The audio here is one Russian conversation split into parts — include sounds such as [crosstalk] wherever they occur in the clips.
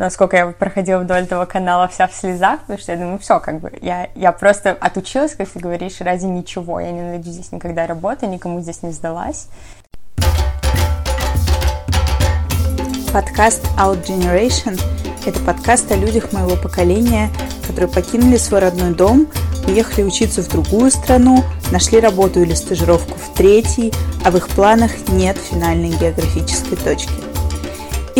насколько я проходила вдоль этого канала вся в слезах, потому что я думаю, все, как бы, я, я просто отучилась, как ты говоришь, ради ничего. Я не найду здесь никогда работы, никому здесь не сдалась. Подкаст Out Generation – это подкаст о людях моего поколения, которые покинули свой родной дом, уехали учиться в другую страну, нашли работу или стажировку в третьей, а в их планах нет финальной географической точки.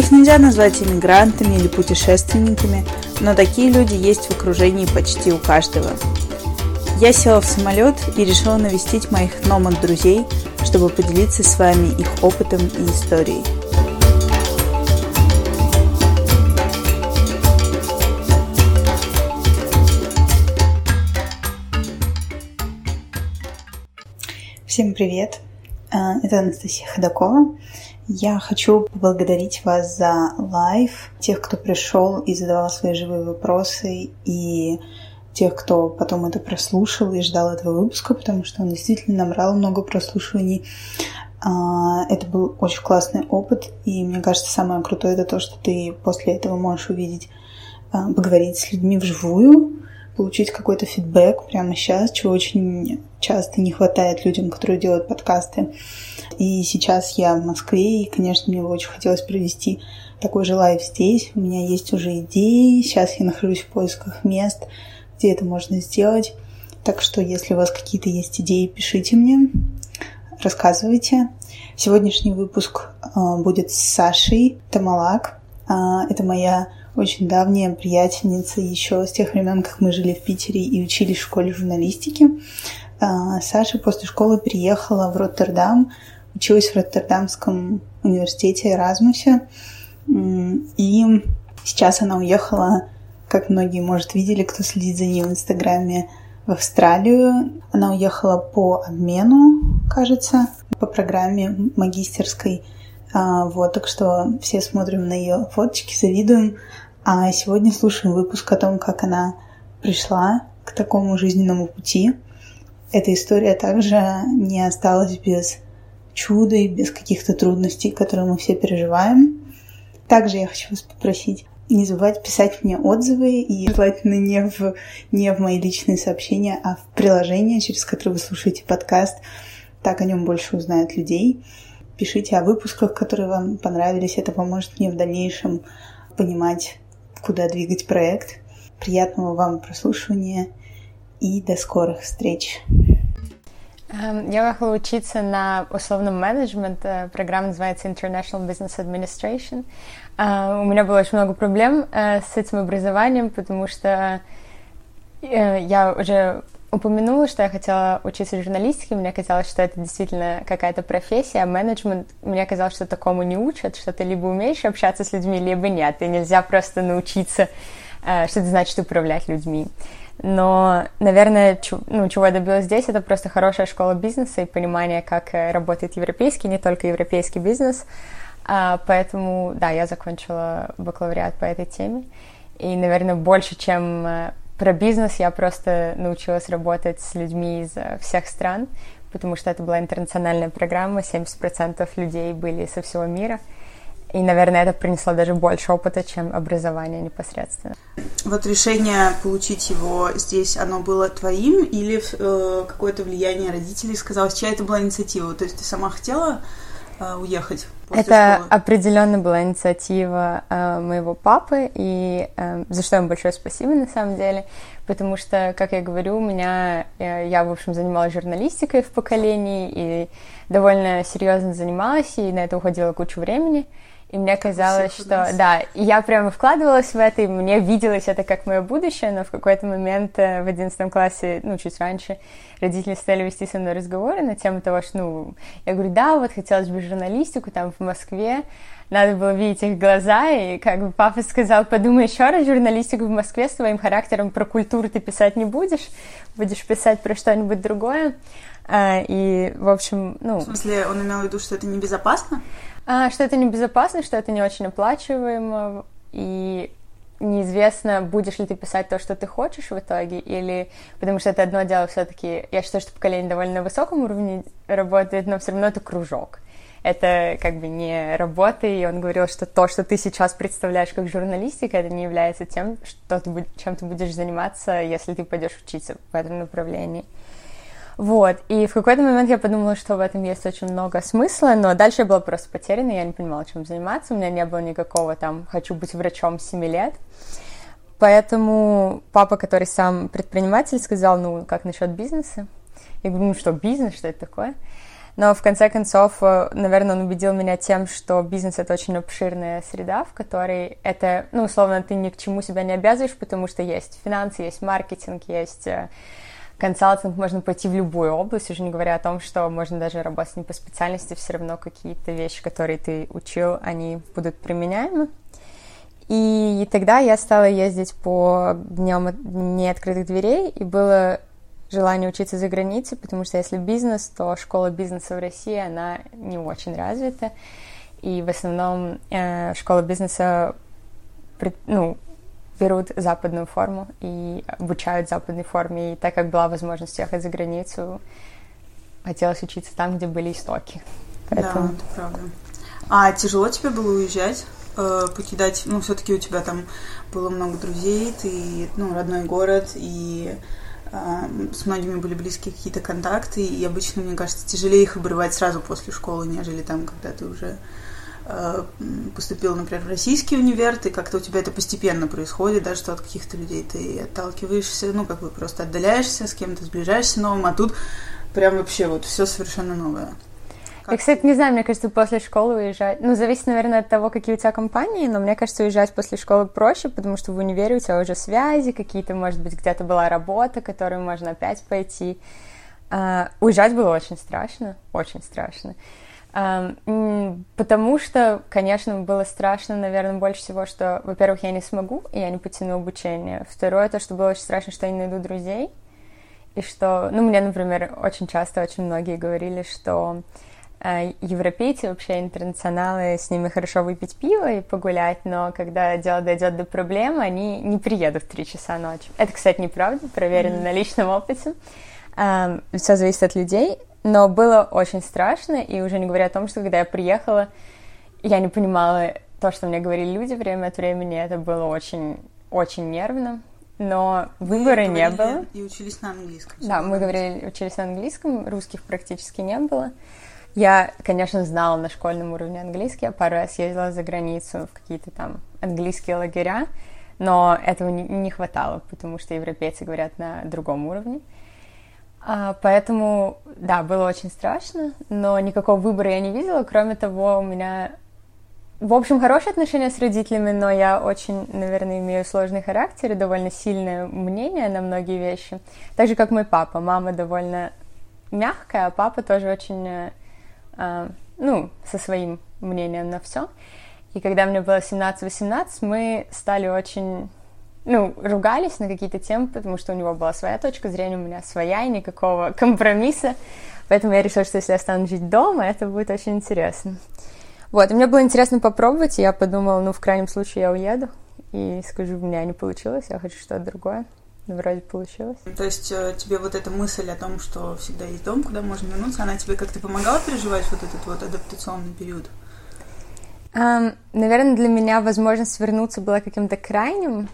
Их нельзя назвать иммигрантами или путешественниками, но такие люди есть в окружении почти у каждого. Я села в самолет и решила навестить моих номад-друзей, чтобы поделиться с вами их опытом и историей. Всем привет! А, это Анастасия Ходакова. Я хочу поблагодарить вас за live, тех, кто пришел и задавал свои живые вопросы, и тех, кто потом это прослушал и ждал этого выпуска, потому что он действительно набрал много прослушиваний. А, это был очень классный опыт, и мне кажется, самое крутое это то, что ты после этого можешь увидеть, а, поговорить с людьми вживую, получить какой-то feedback прямо сейчас, чего очень часто не хватает людям, которые делают подкасты. И сейчас я в Москве, и, конечно, мне бы очень хотелось провести такой же live здесь. У меня есть уже идеи, сейчас я нахожусь в поисках мест, где это можно сделать. Так что, если у вас какие-то есть идеи, пишите мне, рассказывайте. Сегодняшний выпуск э, будет с Сашей Тамалак. Э, это моя очень давняя приятельница еще с тех времен, как мы жили в Питере и учились в школе журналистики. А, Саша после школы переехала в Роттердам, училась в Роттердамском университете Эразмусе. И сейчас она уехала, как многие, может, видели, кто следит за ней в Инстаграме, в Австралию. Она уехала по обмену, кажется, по программе магистерской. А, вот, так что все смотрим на ее фоточки, завидуем. А сегодня слушаем выпуск о том, как она пришла к такому жизненному пути. Эта история также не осталась без чуда и без каких-то трудностей, которые мы все переживаем. Также я хочу вас попросить не забывать писать мне отзывы и желательно не в, не в мои личные сообщения, а в приложение, через которое вы слушаете подкаст. Так о нем больше узнают людей. Пишите о выпусках, которые вам понравились. Это поможет мне в дальнейшем понимать, куда двигать проект. Приятного вам прослушивания и до скорых встреч. Эм, я уехала учиться на условном менеджмент. Э, программа называется International Business Administration. Э, у меня было очень много проблем э, с этим образованием, потому что я уже упомянула, что я хотела учиться журналистике, мне казалось, что это действительно какая-то профессия, а менеджмент, мне казалось, что такому не учат, что ты либо умеешь общаться с людьми, либо нет, и нельзя просто научиться, что это значит управлять людьми. Но, наверное, ну, чего я добилась здесь, это просто хорошая школа бизнеса и понимание, как э, работает европейский, не только европейский бизнес. А, поэтому, да, я закончила бакалавриат по этой теме. И, наверное, больше, чем э, про бизнес, я просто научилась работать с людьми из э, всех стран, потому что это была интернациональная программа, 70% людей были со всего мира. И, наверное, это принесло даже больше опыта, чем образование непосредственно. Вот решение получить его здесь, оно было твоим или э, какое-то влияние родителей сказалось? Чья это была инициатива? То есть ты сама хотела э, уехать? Это школы? определенно была инициатива э, моего папы, и э, за что ему большое спасибо на самом деле, потому что, как я говорю, у меня э, я в общем занималась журналистикой в поколении и довольно серьезно занималась, и на это уходила кучу времени. И мне казалось, что да, я прямо вкладывалась в это, и мне виделось это как мое будущее, но в какой-то момент э, в одиннадцатом классе, ну, чуть раньше, родители стали вести со мной разговоры на тему того, что, ну, я говорю, да, вот хотелось бы журналистику там в Москве, надо было видеть их глаза, и как бы папа сказал, подумай еще раз, журналистику в Москве с твоим характером про культуру ты писать не будешь, будешь писать про что-нибудь другое. А, и, в общем, ну... В смысле, он имел в виду, что это небезопасно? А, что это небезопасно, что это не очень оплачиваемо, и неизвестно, будешь ли ты писать то, что ты хочешь в итоге, или потому что это одно дело все-таки, я считаю, что поколение довольно на высоком уровне работает, но все равно это кружок. это как бы не работа, и он говорил, что то, что ты сейчас представляешь как журналистика, это не является тем, что ты, чем ты будешь заниматься, если ты пойдешь учиться в этом направлении. Вот, и в какой-то момент я подумала, что в этом есть очень много смысла, но дальше я была просто потеряна, я не понимала, чем заниматься, у меня не было никакого там «хочу быть врачом с 7 лет», Поэтому папа, который сам предприниматель, сказал, ну, как насчет бизнеса? Я говорю, ну что, бизнес, что это такое? Но в конце концов, э, наверное, он убедил меня тем, что бизнес — это очень обширная среда, в которой это, ну, условно, ты ни к чему себя не обязываешь, потому что есть финансы, есть маркетинг, есть э, консалтинг, можно пойти в любую область, уже не говоря о том, что можно даже работать не по специальности, все равно какие-то вещи, которые ты учил, они будут применяемы. И тогда я стала ездить по дням неоткрытых дверей, и было желание учиться за границей, потому что если бизнес, то школа бизнеса в России, она не очень развита. И в основном э, школа бизнеса ну, берут западную форму и обучают западной форме. И так как была возможность ехать за границу, хотелось учиться там, где были истоки. Поэтому... Да, это правда. А тяжело тебе было уезжать? э, покидать, ну, все-таки у тебя там было много друзей, ты, ну, родной город, и э, с многими были близкие какие-то контакты, и обычно, мне кажется, тяжелее их обрывать сразу после школы, нежели там, когда ты уже поступил, например, в российский универ, и как-то у тебя это постепенно происходит, да, что от каких-то людей ты отталкиваешься, ну, как бы просто отдаляешься, с кем-то сближаешься новым, а тут прям вообще вот все совершенно новое. Я, кстати, не знаю, мне кажется, после школы уезжать... Ну, зависит, наверное, от того, какие у тебя компании, но мне кажется, уезжать после школы проще, потому что в универе у тебя уже связи какие-то, может быть, где-то была работа, которую можно опять пойти. Uh, уезжать было очень страшно, очень страшно. Потому что, конечно, было страшно, наверное, больше всего, что, во-первых, я не смогу, и я не потяну обучение. Второе, то, что было очень страшно, что я не найду друзей. И что, ну, мне, например, очень часто, очень многие говорили, что а, европейцы, вообще интернационалы, с ними хорошо выпить пиво и погулять, но когда дело дойдет до проблем, они не приедут в 3 часа ночи. Это, кстати, неправда, проверено mm-hmm. на личном опыте. Все зависит от людей, но было очень страшно, и уже не говоря о том, что когда я приехала, я не понимала то, что мне говорили люди время от времени, это было очень, очень нервно, но выбора не было. И учились на английском. Да, мы говорили, учились на английском, русских практически не было. Я, конечно, знала на школьном уровне английский, я пару раз ездила за границу в какие-то там английские лагеря, но этого не, не хватало, потому что европейцы говорят на другом уровне. А, поэтому, да, было очень страшно, но никакого выбора я не видела. Кроме того, у меня, в общем, хорошие отношения с родителями, но я очень, наверное, имею сложный характер и довольно сильное мнение на многие вещи. Так же, как мой папа. Мама довольно мягкая, а папа тоже очень э, а, ну, со своим мнением на все. И когда мне было 17-18, мы стали очень, ну, ругались на какие-то темы, потому что у него была своя точка зрения, у меня своя, и никакого [laughs] компромисса. Поэтому я решила, что если я стану жить дома, это будет очень интересно. Вот, и мне было интересно попробовать, и я подумала, ну, в крайнем случае я уеду и скажу, у меня не получилось, я хочу что-то другое. Ну, вроде получилось. То есть э, тебе вот эта мысль о том, что всегда есть дом, куда можно вернуться, она тебе как-то помогала переживать вот этот вот адаптационный период? Um, наверное, для меня возможность вернуться была каким-то крайним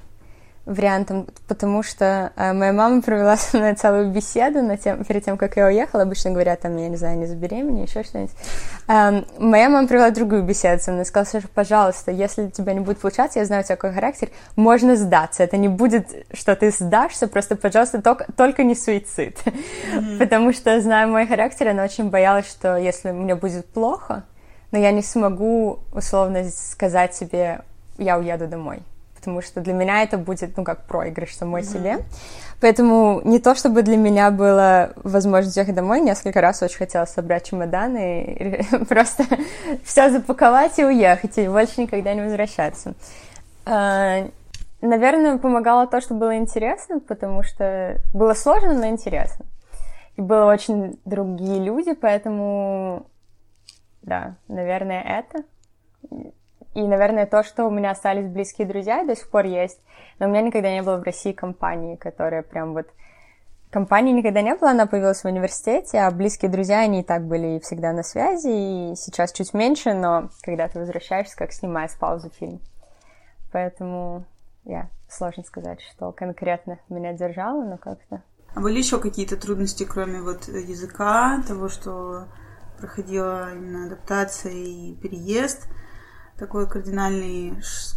вариантом, потому что э, моя мама провела со мной целую беседу на тем, перед тем, как я уехала. Обычно говорят, там, я не знаю, не забеременею, еще что-нибудь. Э, моя мама провела другую беседу со мной. Сказала, Саша, пожалуйста, если у тебя не будет получаться, я знаю у тебя какой характер, можно сдаться. Это не будет, что ты сдашься, просто, пожалуйста, только, только не суицид. Mm-hmm. [laughs] потому что, зная мой характер, она очень боялась, что если мне будет плохо, но я не смогу, условно, сказать себе, я уеду домой потому что для меня это будет, ну, как проигрыш самой mm-hmm. себе. Поэтому не то, чтобы для меня было возможность ехать домой, несколько раз очень хотела собрать чемоданы и [laughs] просто все запаковать и уехать, и больше никогда не возвращаться. А, наверное, помогало то, что было интересно, потому что было сложно, но интересно. И было очень другие люди, поэтому, да, наверное, это. И, наверное, то, что у меня остались близкие друзья, до сих пор есть. Но у меня никогда не было в России компании, которая прям вот компании никогда не было, она появилась в университете, а близкие друзья, они и так были всегда на связи, и сейчас чуть меньше, но когда ты возвращаешься, как снимая с паузы фильм. Поэтому, я, yeah, сложно сказать, что конкретно меня держало, но как-то... А были еще какие-то трудности, кроме вот языка, того, что проходила именно адаптация и переезд такой кардинальный,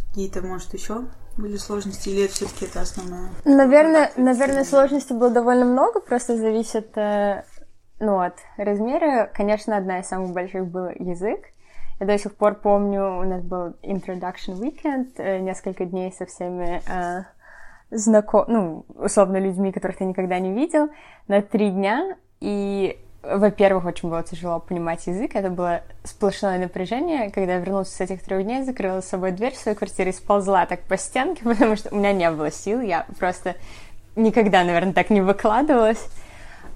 какие-то, может, еще были сложности, или это все-таки это основное? Наверное, наверное, сложностей было довольно много, просто зависит э, ну, от размера. Конечно, одна из самых больших был язык. Я до сих пор помню, у нас был introduction weekend, э, несколько дней со всеми э, знаком, ну, условно, людьми, которых ты никогда не видел, на три дня, и во-первых, очень было тяжело понимать язык, это было сплошное напряжение. Когда я вернулась с этих трех дней, закрыла с собой дверь в свою квартиру и сползла так по стенке, [laughs] потому что у меня не было сил, я просто никогда, наверное, так не выкладывалась.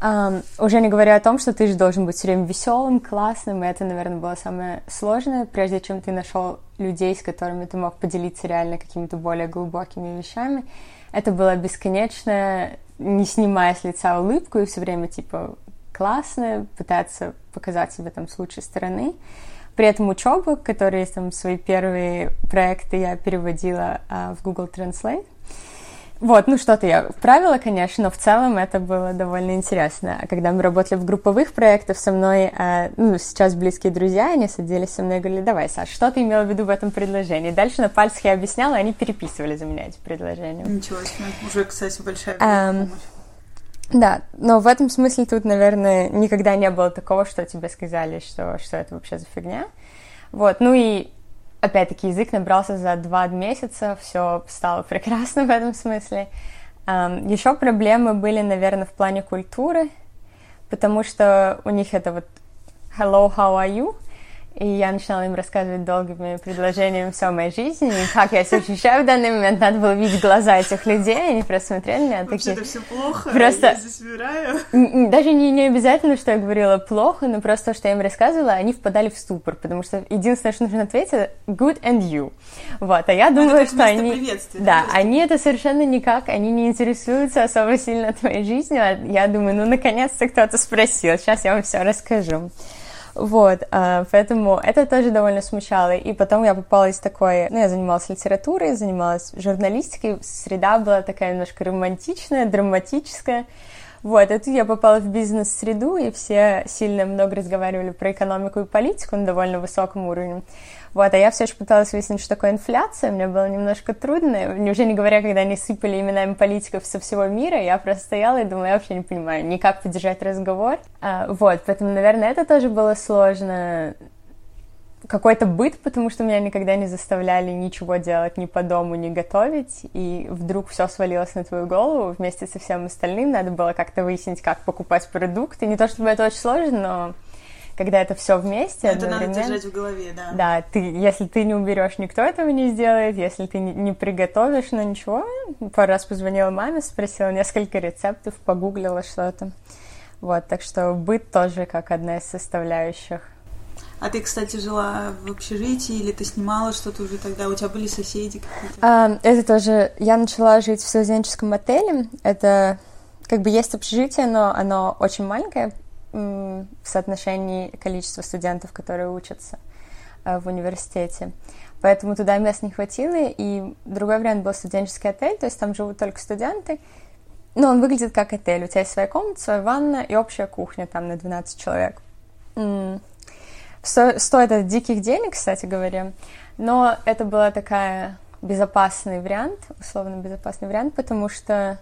Um, уже не говоря о том, что ты же должен быть все время веселым, классным, и это, наверное, было самое сложное, прежде чем ты нашел людей, с которыми ты мог поделиться реально какими-то более глубокими вещами. Это было бесконечно, не снимая с лица улыбку и все время типа классно, пытаться показать себя там с лучшей стороны. При этом учебу, которые там свои первые проекты я переводила а, в Google Translate. Вот, ну что-то я правила, конечно, но в целом это было довольно интересно. А когда мы работали в групповых проектах, со мной, э, ну, сейчас близкие друзья, они садились со мной и говорили, давай, Саш, что ты имела в виду в этом предложении? Дальше на пальцах я объясняла, они переписывали за меня эти предложения. Ничего себе, уже, кстати, большая помощь. Да, но в этом смысле тут, наверное, никогда не было такого, что тебе сказали, что, что это вообще за фигня. Вот, ну и опять-таки язык набрался за два месяца, все стало прекрасно в этом смысле. Еще проблемы были, наверное, в плане культуры, потому что у них это вот hello, how are you? И я начинала им рассказывать долгими предложениями все о моей жизни, и как я себя ощущаю в данный момент. Надо было видеть глаза этих людей, они просто смотрели меня такие... Вообще-то все плохо, просто... я здесь умираю. Даже не, не обязательно, что я говорила плохо, но просто то, что я им рассказывала, они впадали в ступор, потому что единственное, что нужно ответить, good and you. Вот, а я думаю, это что они... Да, они это совершенно никак, они не интересуются особо сильно твоей жизнью, а я думаю, ну, наконец-то кто-то спросил, сейчас я вам все расскажу. Вот, а, поэтому это тоже довольно смущало. И потом я попала из такой... Ну, я занималась литературой, занималась журналистикой. Среда была такая немножко романтичная, драматическая. Вот, и тут я попала в бизнес-среду, и все сильно много разговаривали про экономику и политику на довольно высоком уровне. Вот, а я все еще пыталась выяснить, что такое инфляция, мне было немножко трудно, уже не говоря, когда они сыпали именами политиков со всего мира, я просто стояла и думала, я вообще не понимаю, ни как поддержать разговор. А, вот, поэтому, наверное, это тоже было сложно, какой-то быт, потому что меня никогда не заставляли ничего делать ни по дому, ни готовить, и вдруг все свалилось на твою голову вместе со всем остальным, надо было как-то выяснить, как покупать продукты. Не то чтобы это очень сложно, но когда это все вместе. Это надо держать в голове, да. Да, ты, если ты не уберешь, никто этого не сделает. Если ты не, не приготовишь, ну ничего. Пару раз позвонила маме, спросила несколько рецептов, погуглила что-то. Вот, так что быт тоже как одна из составляющих. А ты, кстати, жила в общежитии или ты снимала что-то уже тогда? У тебя были соседи какие-то? А, это тоже... Я начала жить в студенческом отеле. Это как бы есть общежитие, но оно очень маленькое, в соотношении количества студентов, которые учатся э, в университете. Поэтому туда мест не хватило, и другой вариант был студенческий отель, то есть там живут только студенты, но он выглядит как отель. У тебя есть своя комната, своя ванна и общая кухня там на 12 человек. Сто, стоит это диких денег, кстати говоря, но это была такая безопасный вариант, условно безопасный вариант, потому что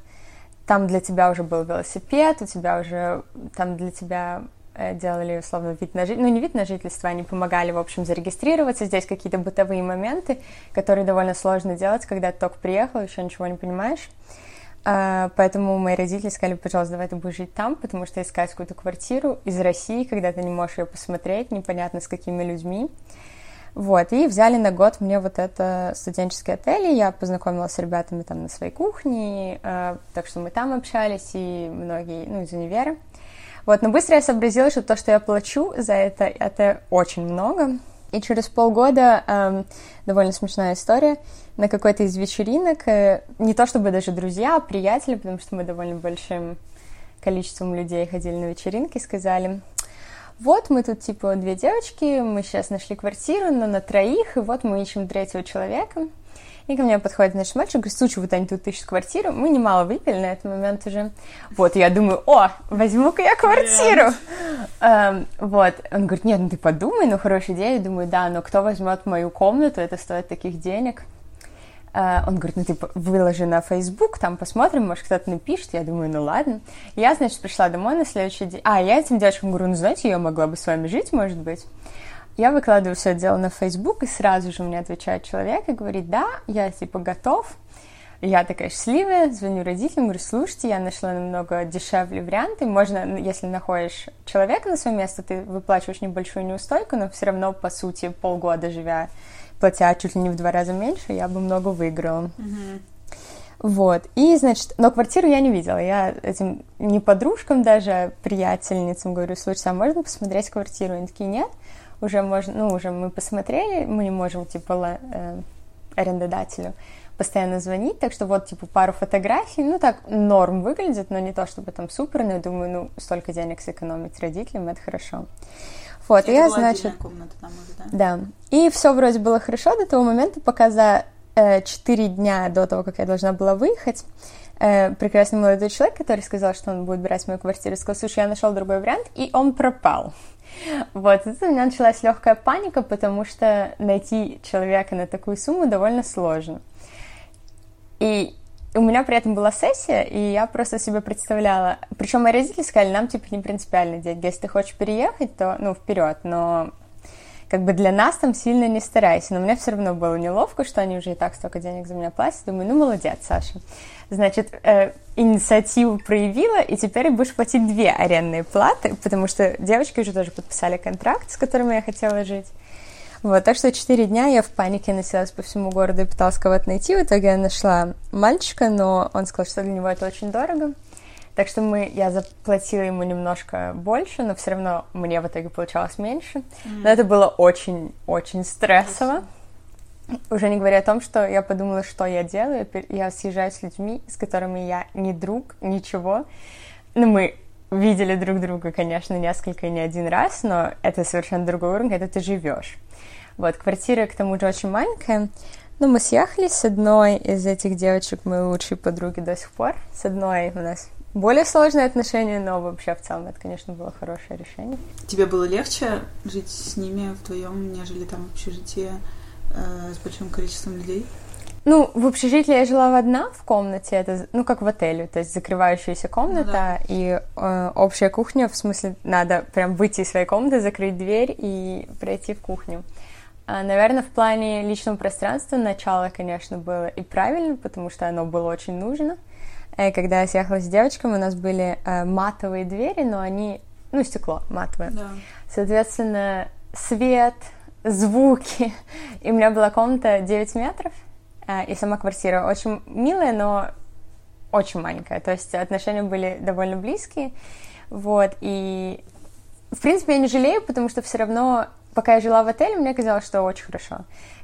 там для тебя уже был велосипед, у тебя уже там для тебя э, делали, условно, вид на жительство, ну, не вид на жительство, они помогали, в общем, зарегистрироваться. Здесь какие-то бытовые моменты, которые довольно сложно делать, когда ты только приехал, еще ничего не понимаешь. А, поэтому мои родители сказали, пожалуйста, давай ты будешь жить там, потому что искать какую-то квартиру из России, когда ты не можешь ее посмотреть, непонятно с какими людьми. Вот, и взяли на год мне вот это студенческий отель, и я познакомилась с ребятами там на своей кухне, э, так что мы там общались, и многие, ну, из универа. Вот, но быстро я сообразила, что то, что я плачу за это, это очень много. И через полгода, эм, довольно смешная история, на какой-то из вечеринок, э, не то чтобы даже друзья, а приятели, потому что мы довольно большим количеством людей ходили на вечеринки, сказали, вот мы тут типа две девочки, мы сейчас нашли квартиру, но на троих, и вот мы ищем третьего человека. И ко мне подходит наш мальчик, говорит, слушай, вот они тут ищут квартиру. Мы немало выпили на этот момент уже. Вот, я думаю, о, возьму-ка я квартиру. Эм, вот, он говорит, нет, ну ты подумай, ну хорошая идея. Я думаю, да, но кто возьмет мою комнату, это стоит таких денег. Uh, он говорит, ну ты выложи на Facebook, там посмотрим, может кто-то напишет. Я думаю, ну ладно. Я, значит, пришла домой на следующий день. А, я этим девочкам говорю, ну знаете, я могла бы с вами жить, может быть. Я выкладываю все это дело на Facebook, и сразу же мне отвечает человек и говорит, да, я типа готов. Я такая счастливая, звоню родителям, говорю, слушайте, я нашла намного дешевле варианты. Можно, если находишь человека на свое место, ты выплачиваешь небольшую неустойку, но все равно, по сути, полгода живя, платя чуть ли не в два раза меньше, я бы много выиграла. Mm-hmm. Вот. И, значит, но квартиру я не видела. Я этим не подружкам даже, а приятельницам говорю, слушайте, а можно посмотреть квартиру? Они такие, нет уже можно, ну, уже мы посмотрели, мы не можем, типа, э, арендодателю постоянно звонить, так что вот, типа, пару фотографий, ну, так, норм выглядит, но не то, чтобы там супер, но я думаю, ну, столько денег сэкономить родителям, это хорошо. Вот, и я, значит... Комната там уже, да? Да. И все вроде было хорошо до того момента, пока за э, 4 дня до того, как я должна была выехать, э, прекрасный молодой человек, который сказал, что он будет брать мою квартиру, сказал, слушай, я нашел другой вариант, и он пропал. Вот, тут у меня началась легкая паника, потому что найти человека на такую сумму довольно сложно. И у меня при этом была сессия, и я просто себе представляла... Причем мои родители сказали, нам, типа, не принципиально деньги. Если ты хочешь переехать, то, ну, вперед, но как бы для нас там сильно не старайся. Но мне все равно было неловко, что они уже и так столько денег за меня платят. Думаю, ну, молодец, Саша. Значит, э, инициативу проявила, и теперь будешь платить две арендные платы, потому что девочки уже тоже подписали контракт, с которыми я хотела жить. Вот, так что четыре дня я в панике носилась по всему городу и пыталась кого-то найти. В итоге я нашла мальчика, но он сказал, что для него это очень дорого. Так что мы, я заплатила ему немножко больше, но все равно мне в итоге получалось меньше. Mm. Но это было очень-очень стрессово. Уже не говоря о том, что я подумала, что я делаю. Я съезжаю с людьми, с которыми я не друг, ничего. Ну, мы видели друг друга, конечно, несколько, не один раз, но это совершенно другой уровень, когда ты живешь. Вот, квартира, к тому же, очень маленькая. Ну, мы съехались с одной из этих девочек, мои лучшие подруги до сих пор. С одной у нас более сложные отношения, но вообще в целом это, конечно, было хорошее решение. Тебе было легче жить с ними вдвоем, нежели там в общежитии э, с большим количеством людей? Ну, в общежитии я жила одна в комнате, это, ну, как в отеле, то есть закрывающаяся комната ну, да. и э, общая кухня, в смысле, надо прям выйти из своей комнаты, закрыть дверь и пройти в кухню. А, наверное, в плане личного пространства начало, конечно, было и правильно, потому что оно было очень нужно. Э, когда я съехала с девочками, у нас были э, матовые двери, но они, ну, стекло матовое. Да. Соответственно, свет, звуки. И у меня была комната 9 метров, э, и сама квартира очень милая, но очень маленькая. То есть отношения были довольно близкие. Вот, и в принципе я не жалею, потому что все равно, пока я жила в отеле, мне казалось, что очень хорошо.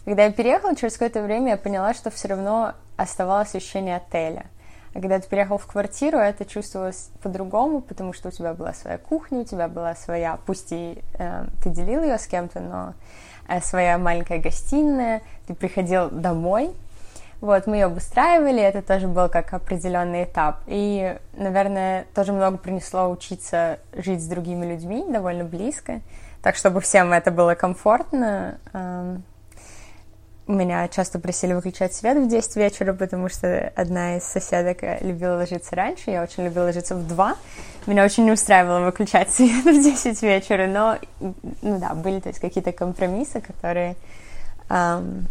Когда я переехала, через какое-то время я поняла, что все равно оставалось ощущение отеля. А когда ты переехал в квартиру, это чувствовалось по-другому, потому что у тебя была своя кухня, у тебя была своя, пусть и э, ты делил ее с кем-то, но э, своя маленькая гостиная, ты приходил домой, вот, мы ее обустраивали, это тоже был как определенный этап. И, наверное, тоже много принесло учиться жить с другими людьми довольно близко, так чтобы всем это было комфортно. Эм, меня часто просили выключать свет в 10 вечера, потому что одна из соседок любила ложиться раньше, я очень любила ложиться в 2. Меня очень не устраивало выключать [laughs] свет в 10 вечера, но, ну да, были то есть какие-то компромиссы, которые... Эм,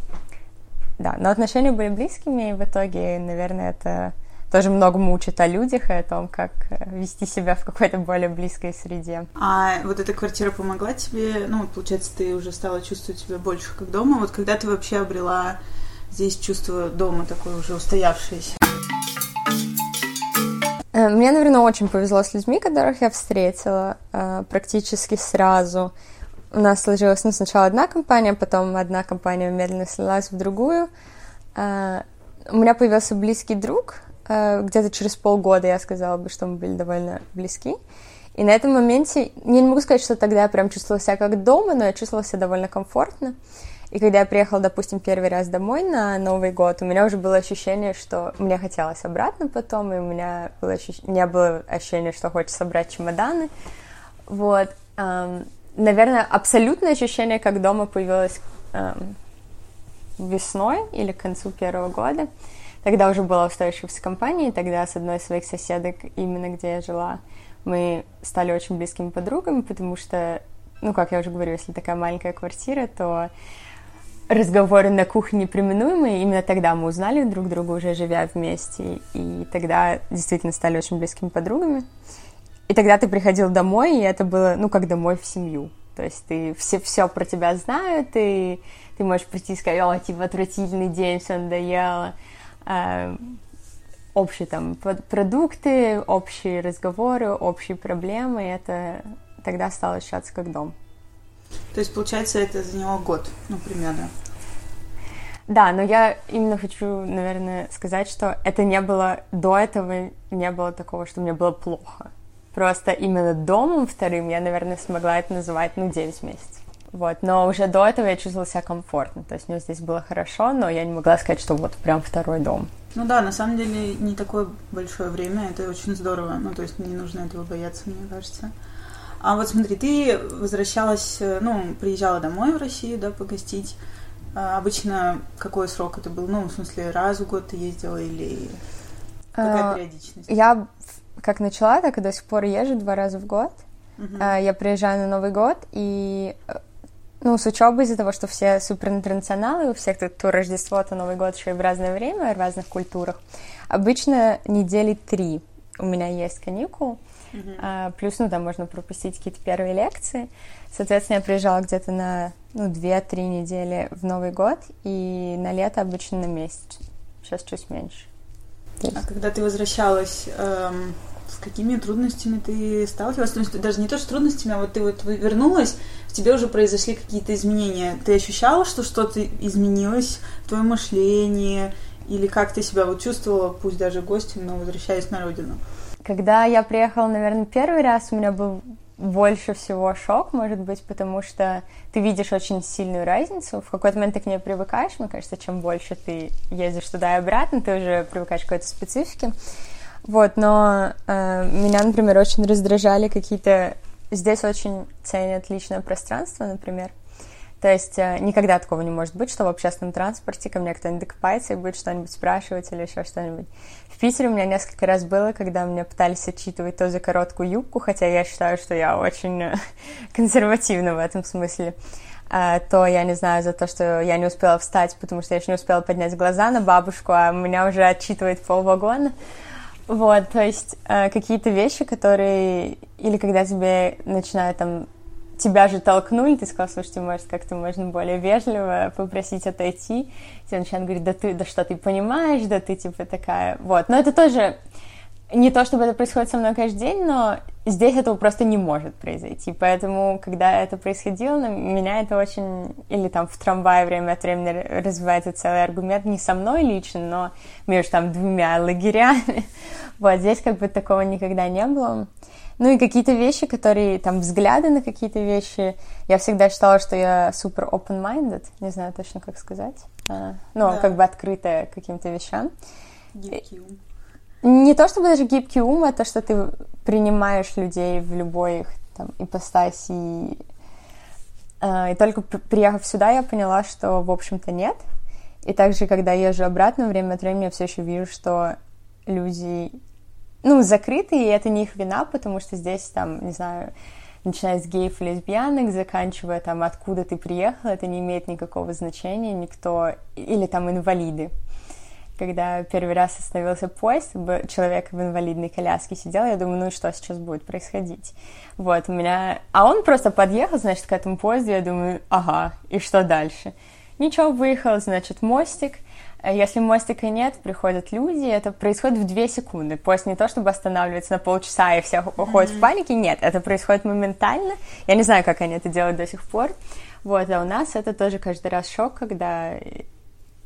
да, но отношения были близкими, и в итоге, наверное, это тоже многому учит о людях и о том, как э, вести себя в какой-то более близкой среде. А вот эта квартира помогла тебе, ну, получается, ты уже стала чувствовать себя больше как дома. Вот когда ты вообще обрела здесь чувство дома такое уже устоявшееся? Э, мне, наверное, очень повезло с людьми, которых я встретила э, практически сразу. У нас сложилась ну, сначала одна компания, потом одна компания медленно слилась в другую. У меня появился близкий друг, где-то через полгода я сказала бы, что мы были довольно близки. И на этом моменте, я не могу сказать, что тогда я прям чувствовала себя как дома, но я чувствовала себя довольно комфортно. И когда я приехала, допустим, первый раз домой на Новый год, у меня уже было ощущение, что мне хотелось обратно потом, и у меня было ощущ... не было ощущения, что хочется собрать чемоданы. Вот. Наверное, абсолютное ощущение, как дома появилось весной или к концу первого года. Тогда уже была устойчивость компании, тогда с одной из своих соседок, именно где я жила, мы стали очень близкими подругами, потому что, ну, как я уже говорю, если такая маленькая квартира, то разговоры на кухне неприминуемые. Именно тогда мы узнали друг друга, уже живя вместе, и тогда действительно стали очень близкими подругами. И тогда ты приходил домой, и это было, ну, как домой в семью. То есть ты все, все про тебя знают, и ты можешь прийти и сказать, о, типа, отвратительный день, все надоело. А, общие там продукты, общие разговоры, общие проблемы, и это тогда стало ощущаться как дом. То есть, получается, это заняло год, ну, примерно. Да, но я именно хочу, наверное, сказать, что это не было до этого, не было такого, что мне было плохо. Просто именно домом вторым я, наверное, смогла это называть, ну, 9 месяцев. Вот, но уже до этого я чувствовала себя комфортно, то есть мне здесь было хорошо, но я не могла сказать, что вот прям второй дом. Ну да, на самом деле не такое большое время, это очень здорово, ну то есть не нужно этого бояться, мне кажется. А вот смотри, ты возвращалась, э, ну, приезжала домой в Россию, да, погостить. А обычно какой срок это был? Ну, в смысле, раз в год ты ездила или какая а, периодичность? Я как начала, так и до сих пор езжу два раза в год. Uh-huh. Я приезжаю на Новый год, и э, ну, с учебой из-за того, что все суперинтернационалы, у всех тут то Рождество, то Новый год еще и в разное время, в разных культурах. Обычно недели три у меня есть каникул, uh-huh. а, плюс, ну, там можно пропустить какие-то первые лекции. Соответственно, я приезжала где-то на, ну, 2-3 недели в Новый год, и на лето обычно на месяц. Сейчас чуть меньше. А когда ты возвращалась, эм, с какими трудностями ты сталкивалась? То есть даже не то, что трудностями, а вот ты вот вернулась, в тебе уже произошли какие-то изменения. Ты ощущала, что что-то изменилось в твоем мышлении? Или как ты себя вот чувствовала, пусть даже гостем, но возвращаясь на родину? Когда я приехала, наверное, первый раз, у меня был больше всего шок, может быть, потому что ты видишь очень сильную разницу. В какой-то момент ты к ней привыкаешь, мне кажется, чем больше ты ездишь туда и обратно, ты уже привыкаешь к какой-то специфике. Вот, но э, меня, например, очень раздражали какие-то... Здесь очень ценят личное пространство, например. То есть э, никогда такого не может быть, что в общественном транспорте ко мне кто-нибудь докопается и будет что-нибудь спрашивать или еще что-нибудь. В Питере у меня несколько раз было, когда меня пытались отчитывать то за короткую юбку, хотя я считаю, что я очень э, [laughs] консервативна в этом смысле. А, то я не знаю за то, что я не успела встать, потому что я еще не успела поднять глаза на бабушку, а меня уже отчитывает полвагона. Вот, то есть э, какие-то вещи, которые... Или когда тебе начинают там... Тебя же толкнули, ты сказал, слушайте, может, как-то можно более вежливо попросить отойти. Тебе начинают говорить, да ты, да что ты понимаешь, да ты типа такая... Вот, но это тоже не то, чтобы это происходит со мной каждый день, но здесь этого просто не может произойти. Поэтому, когда это происходило, меня это очень... Или там в трамвае время от времени развивается целый аргумент не со мной лично, но между там двумя лагерями. [laughs] Вот здесь как бы такого никогда не было. Ну и какие-то вещи, которые, там, взгляды на какие-то вещи. Я всегда считала, что я супер open-minded, не знаю точно, как сказать. А, ну, да. как бы открытая к каким-то вещам. Гибкий ум. Не то чтобы даже гибкий ум, это что ты принимаешь людей в любой их там ипостаси. И, э, и только приехав сюда, я поняла, что, в общем-то, нет. И также, когда езжу обратно, время от времени я все еще вижу, что люди, ну, закрыты, и это не их вина, потому что здесь, там, не знаю, начиная с геев и лесбиянок, заканчивая там, откуда ты приехал, это не имеет никакого значения, никто, или там инвалиды когда первый раз остановился поезд, человек в инвалидной коляске сидел, я думаю, ну что сейчас будет происходить? Вот, у меня... А он просто подъехал, значит, к этому поезду, я думаю, ага, и что дальше? Ничего, выехал, значит, мостик, если мостика нет, приходят люди, это происходит в две секунды. Поезд не то, чтобы останавливается на полчаса и все уходят mm-hmm. в панике, нет, это происходит моментально. Я не знаю, как они это делают до сих пор. Вот, а у нас это тоже каждый раз шок, когда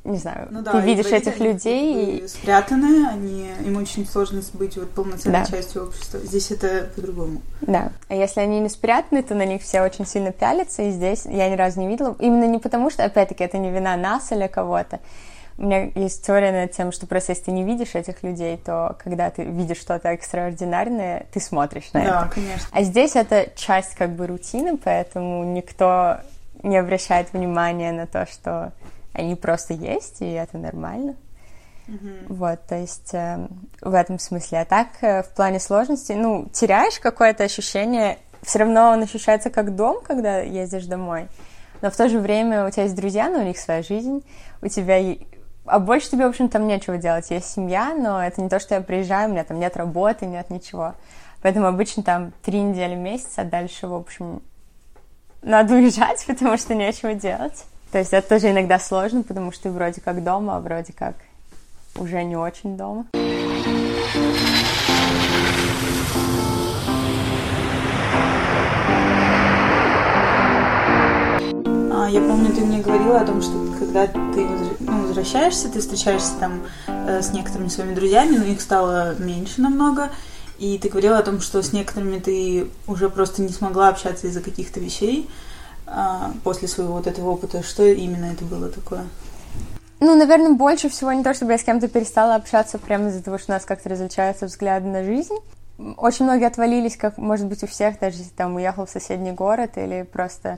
не знаю, ну, да, ты видишь этих людей и спрятаны, они им очень сложно быть вот полноценной да. частью общества. Здесь это по-другому. Да. А если они не спрятаны, то на них все очень сильно пялятся, и здесь я ни разу не видела. Именно не потому, что, опять-таки, это не вина нас или кого-то. У меня есть теория над тем, что просто если ты не видишь этих людей, то когда ты видишь что-то экстраординарное, ты смотришь на да, это. конечно. А здесь это часть как бы рутины, поэтому никто не обращает внимания на то, что они просто есть, и это нормально. Mm-hmm. Вот, то есть э, в этом смысле. А так, э, в плане сложности, ну, теряешь какое-то ощущение, все равно он ощущается как дом, когда ездишь домой, но в то же время у тебя есть друзья, но у них своя жизнь, у тебя... А больше тебе, в общем, там нечего делать. Есть семья, но это не то, что я приезжаю, у меня там нет работы, нет ничего. Поэтому обычно там три недели, месяц, а дальше, в общем, надо уезжать, [laughs] потому что нечего делать. То есть это тоже иногда сложно, потому что ты вроде как дома, а вроде как уже не очень дома. А, я помню, ты мне говорила о том, что когда ты ну, возвращаешься, ты встречаешься там э, с некоторыми своими друзьями, но их стало меньше намного, и ты говорила о том, что с некоторыми ты уже просто не смогла общаться из-за каких-то вещей после своего вот этого опыта. Что именно это было такое? Ну, наверное, больше всего не то, чтобы я с кем-то перестала общаться прямо из-за того, что у нас как-то различаются взгляды на жизнь. Очень многие отвалились, как, может быть, у всех, даже если там уехал в соседний город или просто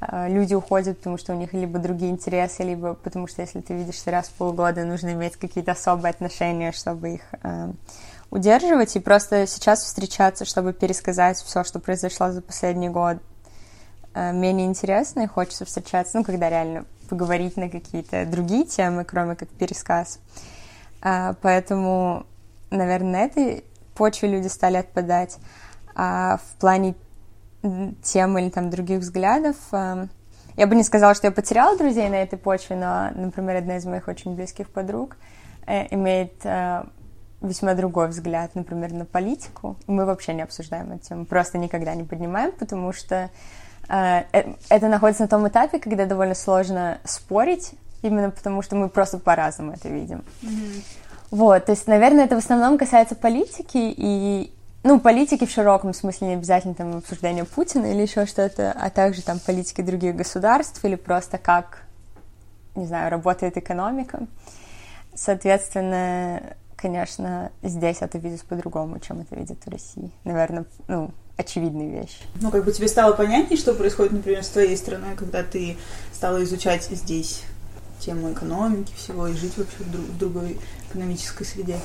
э, люди уходят, потому что у них либо другие интересы, либо потому что если ты видишься раз в полгода, нужно иметь какие-то особые отношения, чтобы их э, удерживать. И просто сейчас встречаться, чтобы пересказать все, что произошло за последний год, менее интересно, и хочется встречаться, ну, когда реально поговорить на какие-то другие темы, кроме как пересказ. А, поэтому, наверное, на этой почве люди стали отпадать. А в плане тем или там других взглядов, а, я бы не сказала, что я потеряла друзей на этой почве, но, например, одна из моих очень близких подруг э, имеет э, весьма другой взгляд, например, на политику. Мы вообще не обсуждаем эту тему, просто никогда не поднимаем, потому что Э, э, это находится на том этапе, когда довольно сложно спорить, именно потому что мы просто по-разному это видим. Mm-hmm. Вот, то есть, наверное, это в основном касается политики и, ну, политики в широком смысле, не обязательно там обсуждение Путина или еще что-то, а также там политики других государств или просто как, не знаю, работает экономика. Соответственно, конечно, здесь это видят по-другому, чем это видят в России. Наверное, ну, очевидные вещи. Ну, как бы тебе стало понятнее, что происходит, например, с твоей страной, когда ты стала изучать здесь тему экономики всего и жить вообще в, друг, в другой экономической среде?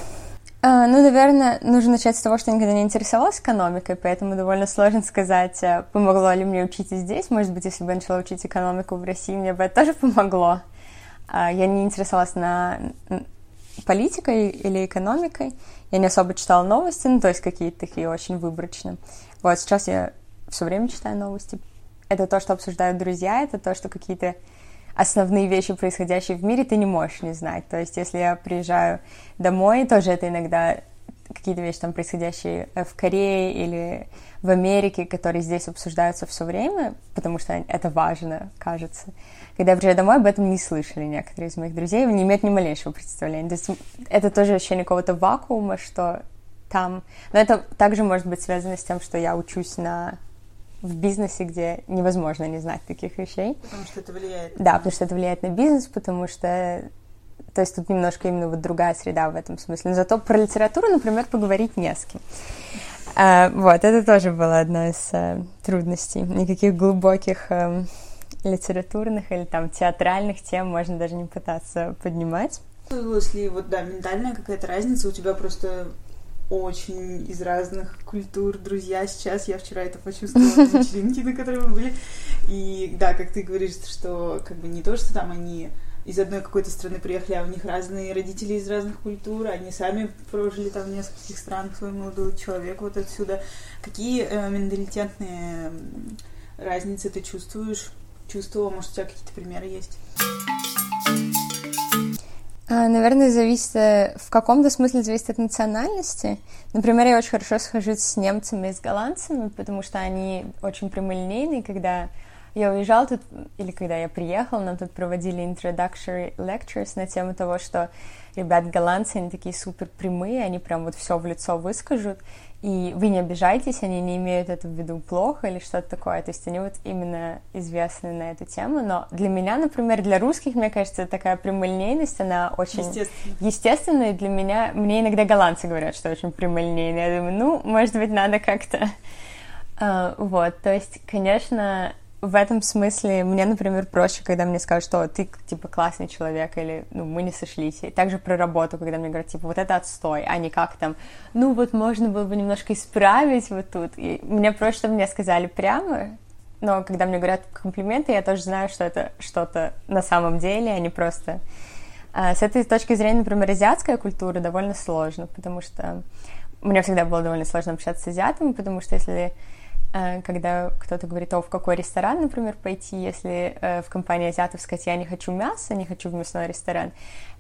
А, ну, наверное, нужно начать с того, что я никогда не интересовалась экономикой, поэтому довольно сложно сказать, а, помогло ли мне учить здесь. Может быть, если бы я начала учить экономику в России, мне бы это тоже помогло. А, я не интересовалась на политикой или экономикой. Я не особо читала новости, ну, то есть какие-то такие очень выборочные. Вот сейчас я все время читаю новости. Это то, что обсуждают друзья, это то, что какие-то основные вещи, происходящие в мире, ты не можешь не знать. То есть, если я приезжаю домой, тоже это иногда какие-то вещи, там, происходящие в Корее или в Америке, которые здесь обсуждаются все время, потому что это важно, кажется. Когда я приезжаю домой, об этом не слышали некоторые из моих друзей, не имеют ни малейшего представления. То есть это тоже ощущение какого-то вакуума, что там. Но это также может быть связано с тем, что я учусь на в бизнесе, где невозможно не знать таких вещей. Потому что это влияет. Да, потому что это влияет на бизнес, потому что то есть тут немножко именно вот другая среда в этом смысле. Но зато про литературу, например, поговорить не с кем. А, вот, это тоже была одна из а, трудностей. Никаких глубоких а, литературных или там театральных тем можно даже не пытаться поднимать. Если вот, да, ментальная какая-то разница, у тебя просто очень из разных культур друзья сейчас. Я вчера это почувствовала [laughs] на вечеринке, на которой мы были. И да, как ты говоришь, что как бы не то, что там они из одной какой-то страны приехали, а у них разные родители из разных культур, они сами прожили там в нескольких странах свой молодой человек вот отсюда. Какие э, менталитетные разницы ты чувствуешь? Чувствовала, может, у тебя какие-то примеры есть? А, наверное, зависит, э, в каком-то смысле зависит от национальности. Например, я очень хорошо схожусь с немцами и с голландцами, потому что они очень прямолинейные, когда я уезжала тут, или когда я приехала, нам тут проводили introductory lectures на тему того, что ребят голландцы, они такие супер прямые, они прям вот все в лицо выскажут, и вы не обижайтесь, они не имеют это в виду плохо или что-то такое. То есть они вот именно известны на эту тему. Но для меня, например, для русских, мне кажется, такая прямолинейность, она очень Естественно. естественная. И для меня, мне иногда голландцы говорят, что очень прямолинейная. Я думаю, ну, может быть, надо как-то... А, вот, то есть, конечно, в этом смысле мне, например, проще, когда мне скажут, что ты, типа, классный человек, или, ну, мы не сошлись. И также про работу, когда мне говорят, типа, вот это отстой, а не как там, ну, вот можно было бы немножко исправить вот тут. И мне проще, чтобы мне сказали прямо, но когда мне говорят комплименты, я тоже знаю, что это что-то на самом деле, а не просто... А с этой точки зрения, например, азиатская культура довольно сложно, потому что мне всегда было довольно сложно общаться с азиатами, потому что если когда кто-то говорит, о, в какой ресторан, например, пойти, если э, в компании азиатов сказать, я не хочу мяса, не хочу в мясной ресторан,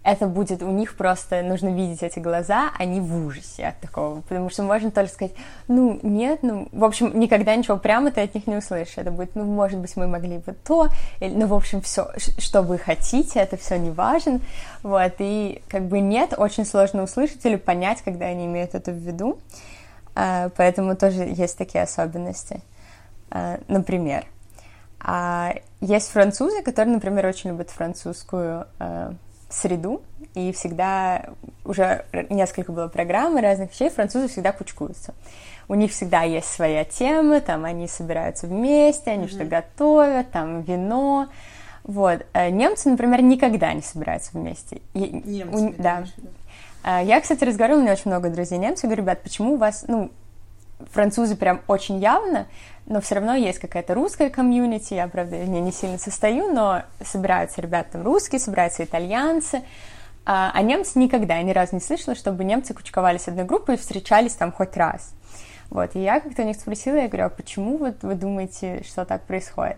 это будет у них просто, нужно видеть эти глаза, они в ужасе от такого, потому что можно только сказать, ну, нет, ну, в общем, никогда ничего прямо ты от них не услышишь, это будет, ну, может быть, мы могли бы то, или, ну, в общем, все, что вы хотите, это все не важно, вот, и как бы нет, очень сложно услышать или понять, когда они имеют это в виду, а, поэтому тоже есть такие особенности. А, например, а есть французы, которые, например, очень любят французскую среду, и всегда уже несколько было программ и разных вещей, французы всегда кучкуются. У них всегда есть своя тема, там они собираются вместе, они mm-hmm. что готовят, там вино. Вот. Немцы, например, никогда не собираются вместе. Немцы, у, да. А, я, кстати, разговаривала, у меня очень много друзей немцев, говорю, ребят, почему у вас, ну, французы прям очень явно, но все равно есть какая-то русская комьюнити, я, правда, в ней не сильно состою, но собираются ребята там русские, собираются итальянцы, а, а немцы никогда, я ни разу не слышала, чтобы немцы кучковались одной группой и встречались там хоть раз. Вот, и я как-то у них спросила, я говорю, а почему вот вы думаете, что так происходит?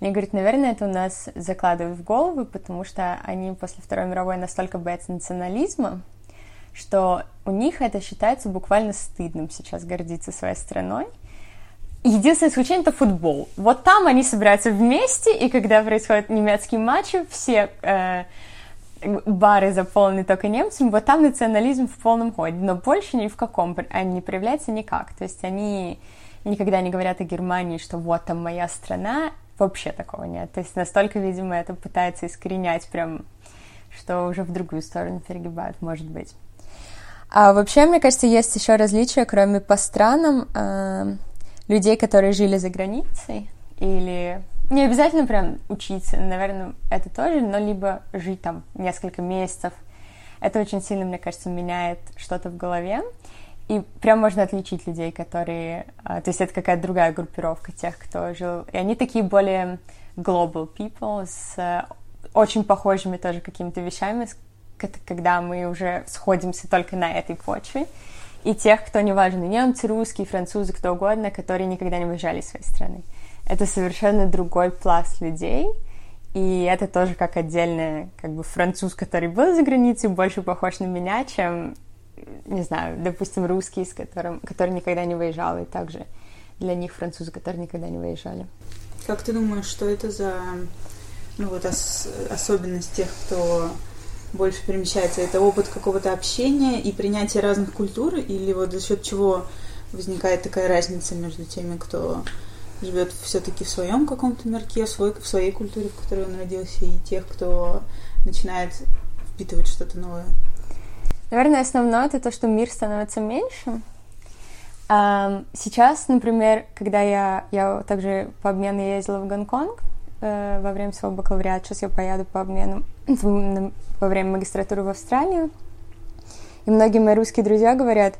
Они говорят, наверное, это у нас закладывают в голову, потому что они после Второй мировой настолько боятся национализма, что у них это считается буквально стыдным сейчас гордиться своей страной. Единственное исключение это футбол. Вот там они собираются вместе, и когда происходят немецкие матчи, все э, бары заполнены только немцами, вот там национализм в полном ходе, но больше ни в каком, они не проявляются никак. То есть они никогда не говорят о Германии, что вот там моя страна, вообще такого нет. То есть настолько, видимо, это пытается искоренять прям, что уже в другую сторону перегибают, может быть. А вообще, мне кажется, есть еще различия, кроме по странам, э, людей, которые жили за границей, или не обязательно прям учиться, наверное, это тоже, но либо жить там несколько месяцев. Это очень сильно, мне кажется, меняет что-то в голове. И прям можно отличить людей, которые... Э, то есть это какая-то другая группировка тех, кто жил... И они такие более global people с э, очень похожими тоже какими-то вещами, это когда мы уже сходимся только на этой почве, и тех, кто неважно, немцы, русские, французы, кто угодно, которые никогда не выезжали из своей страны. Это совершенно другой пласт людей, и это тоже как отдельный, как бы, француз, который был за границей, больше похож на меня, чем, не знаю, допустим, русский, с которым, который никогда не выезжал, и также для них французы, которые никогда не выезжали. Как ты думаешь, что это за ну, вот ос- особенность тех, кто больше перемещается? Это опыт какого-то общения и принятия разных культур? Или вот за счет чего возникает такая разница между теми, кто живет все-таки в своем каком-то мирке, в, свой, в своей культуре, в которой он родился, и тех, кто начинает впитывать что-то новое? Наверное, основное это то, что мир становится меньше. Сейчас, например, когда я, я также по обмену ездила в Гонконг, э, во время своего бакалавриата. Сейчас я поеду по обмену во время магистратуры в Австралию. И многие мои русские друзья говорят,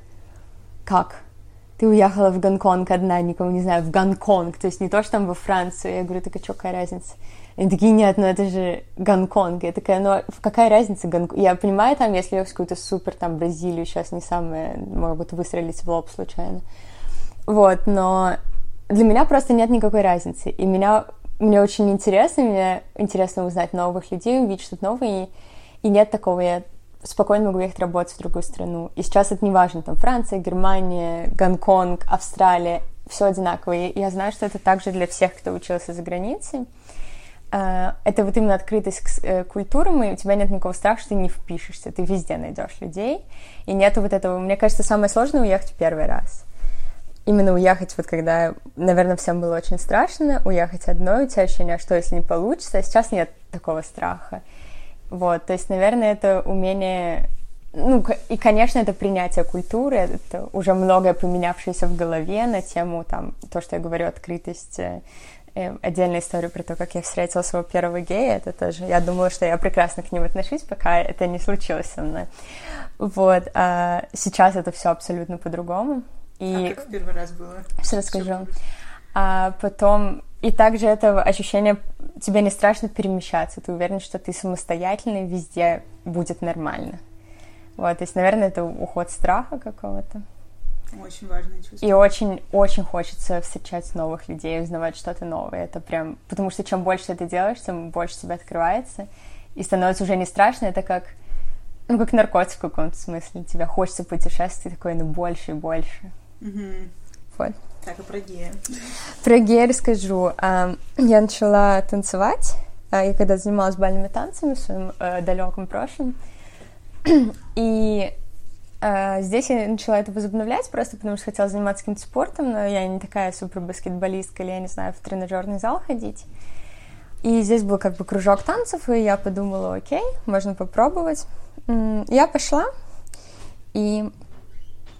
как? Ты уехала в Гонконг одна, никому не знаю, в Гонконг, то есть не то, что там во Францию. Я говорю, так а что, какая разница? Они такие, нет, ну это же Гонконг. Я такая, ну какая разница Гонконг? Я понимаю, там, если я в какую-то супер там Бразилию сейчас не самое, могут выстрелить в лоб случайно. Вот, но для меня просто нет никакой разницы. И меня мне очень интересно, мне интересно узнать новых людей, увидеть что-то новое, и, нет такого, я спокойно могу ехать работать в другую страну. И сейчас это не важно, там Франция, Германия, Гонконг, Австралия. все одинаково. И я знаю, что это также для всех, кто учился за границей. А, это вот именно открытость к э, культурам, и у тебя нет никакого страха, что ты не впишешься, ты везде найдешь людей, и нету вот этого, мне кажется, самое сложное уехать в первый раз. Именно уехать, вот когда, наверное, всем было очень страшно, уехать одной, у тебя ощущение, что если не получится, а сейчас нет такого страха. Вот, то есть, наверное, это умение ну, и, конечно, это принятие культуры, это уже многое поменявшееся в голове на тему, там, то, что я говорю, открытость э, э, отдельная история про то, как я встретила своего первого гея, это тоже, я думала, что я прекрасно к ним отношусь, пока это не случилось со мной. Вот, а сейчас это все абсолютно по-другому. И... А как в первый раз было? Все расскажу. А потом, и также это ощущение, тебе не страшно перемещаться, ты уверен, что ты самостоятельный, везде будет нормально. Вот, то есть, наверное, это уход страха какого-то. Очень важное чувство. И очень-очень хочется встречать новых людей, узнавать что-то новое. Это прям... Потому что чем больше ты это делаешь, тем больше тебе открывается. И становится уже не страшно, это как... Ну, как наркотик в каком-то смысле. Тебе хочется путешествовать такое, ну, больше и больше. Угу. Вот. Так, а про гея? Про гея расскажу. Я начала танцевать. А, я когда занималась бальными танцами в своем э, далеком прошлом, [clears throat] и э, здесь я начала это возобновлять просто потому, что хотела заниматься каким-то спортом, но я не такая супер баскетболистка или, я не знаю, в тренажерный зал ходить. И здесь был как бы кружок танцев, и я подумала, окей, можно попробовать. Я пошла, и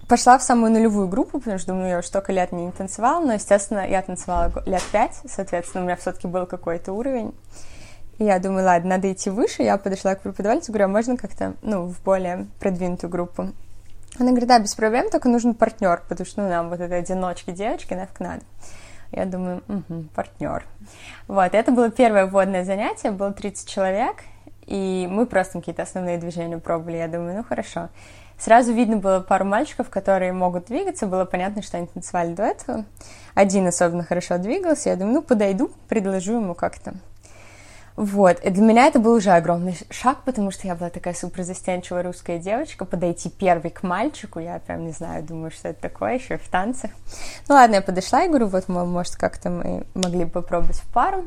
пошла в самую нулевую группу, потому что, думаю, я уже столько лет не танцевала, но, естественно, я танцевала лет пять, соответственно, у меня все-таки был какой-то уровень. И я думаю, ладно, надо идти выше. Я подошла к преподавательнице, говорю, а можно как-то, ну, в более продвинутую группу? Она говорит, да, без проблем, только нужен партнер, потому что, ну, нам вот это одиночки девочки нафиг надо. Я думаю, угу, партнер. Вот, это было первое вводное занятие, было 30 человек, и мы просто какие-то основные движения пробовали. Я думаю, ну, хорошо. Сразу видно было пару мальчиков, которые могут двигаться, было понятно, что они танцевали до этого. Один особенно хорошо двигался, я думаю, ну, подойду, предложу ему как-то. Вот, и для меня это был уже огромный шаг, потому что я была такая супер застенчивая русская девочка, подойти первой к мальчику, я прям не знаю, думаю, что это такое, еще в танцах. Ну ладно, я подошла и говорю, вот, может, как-то мы могли попробовать в пару.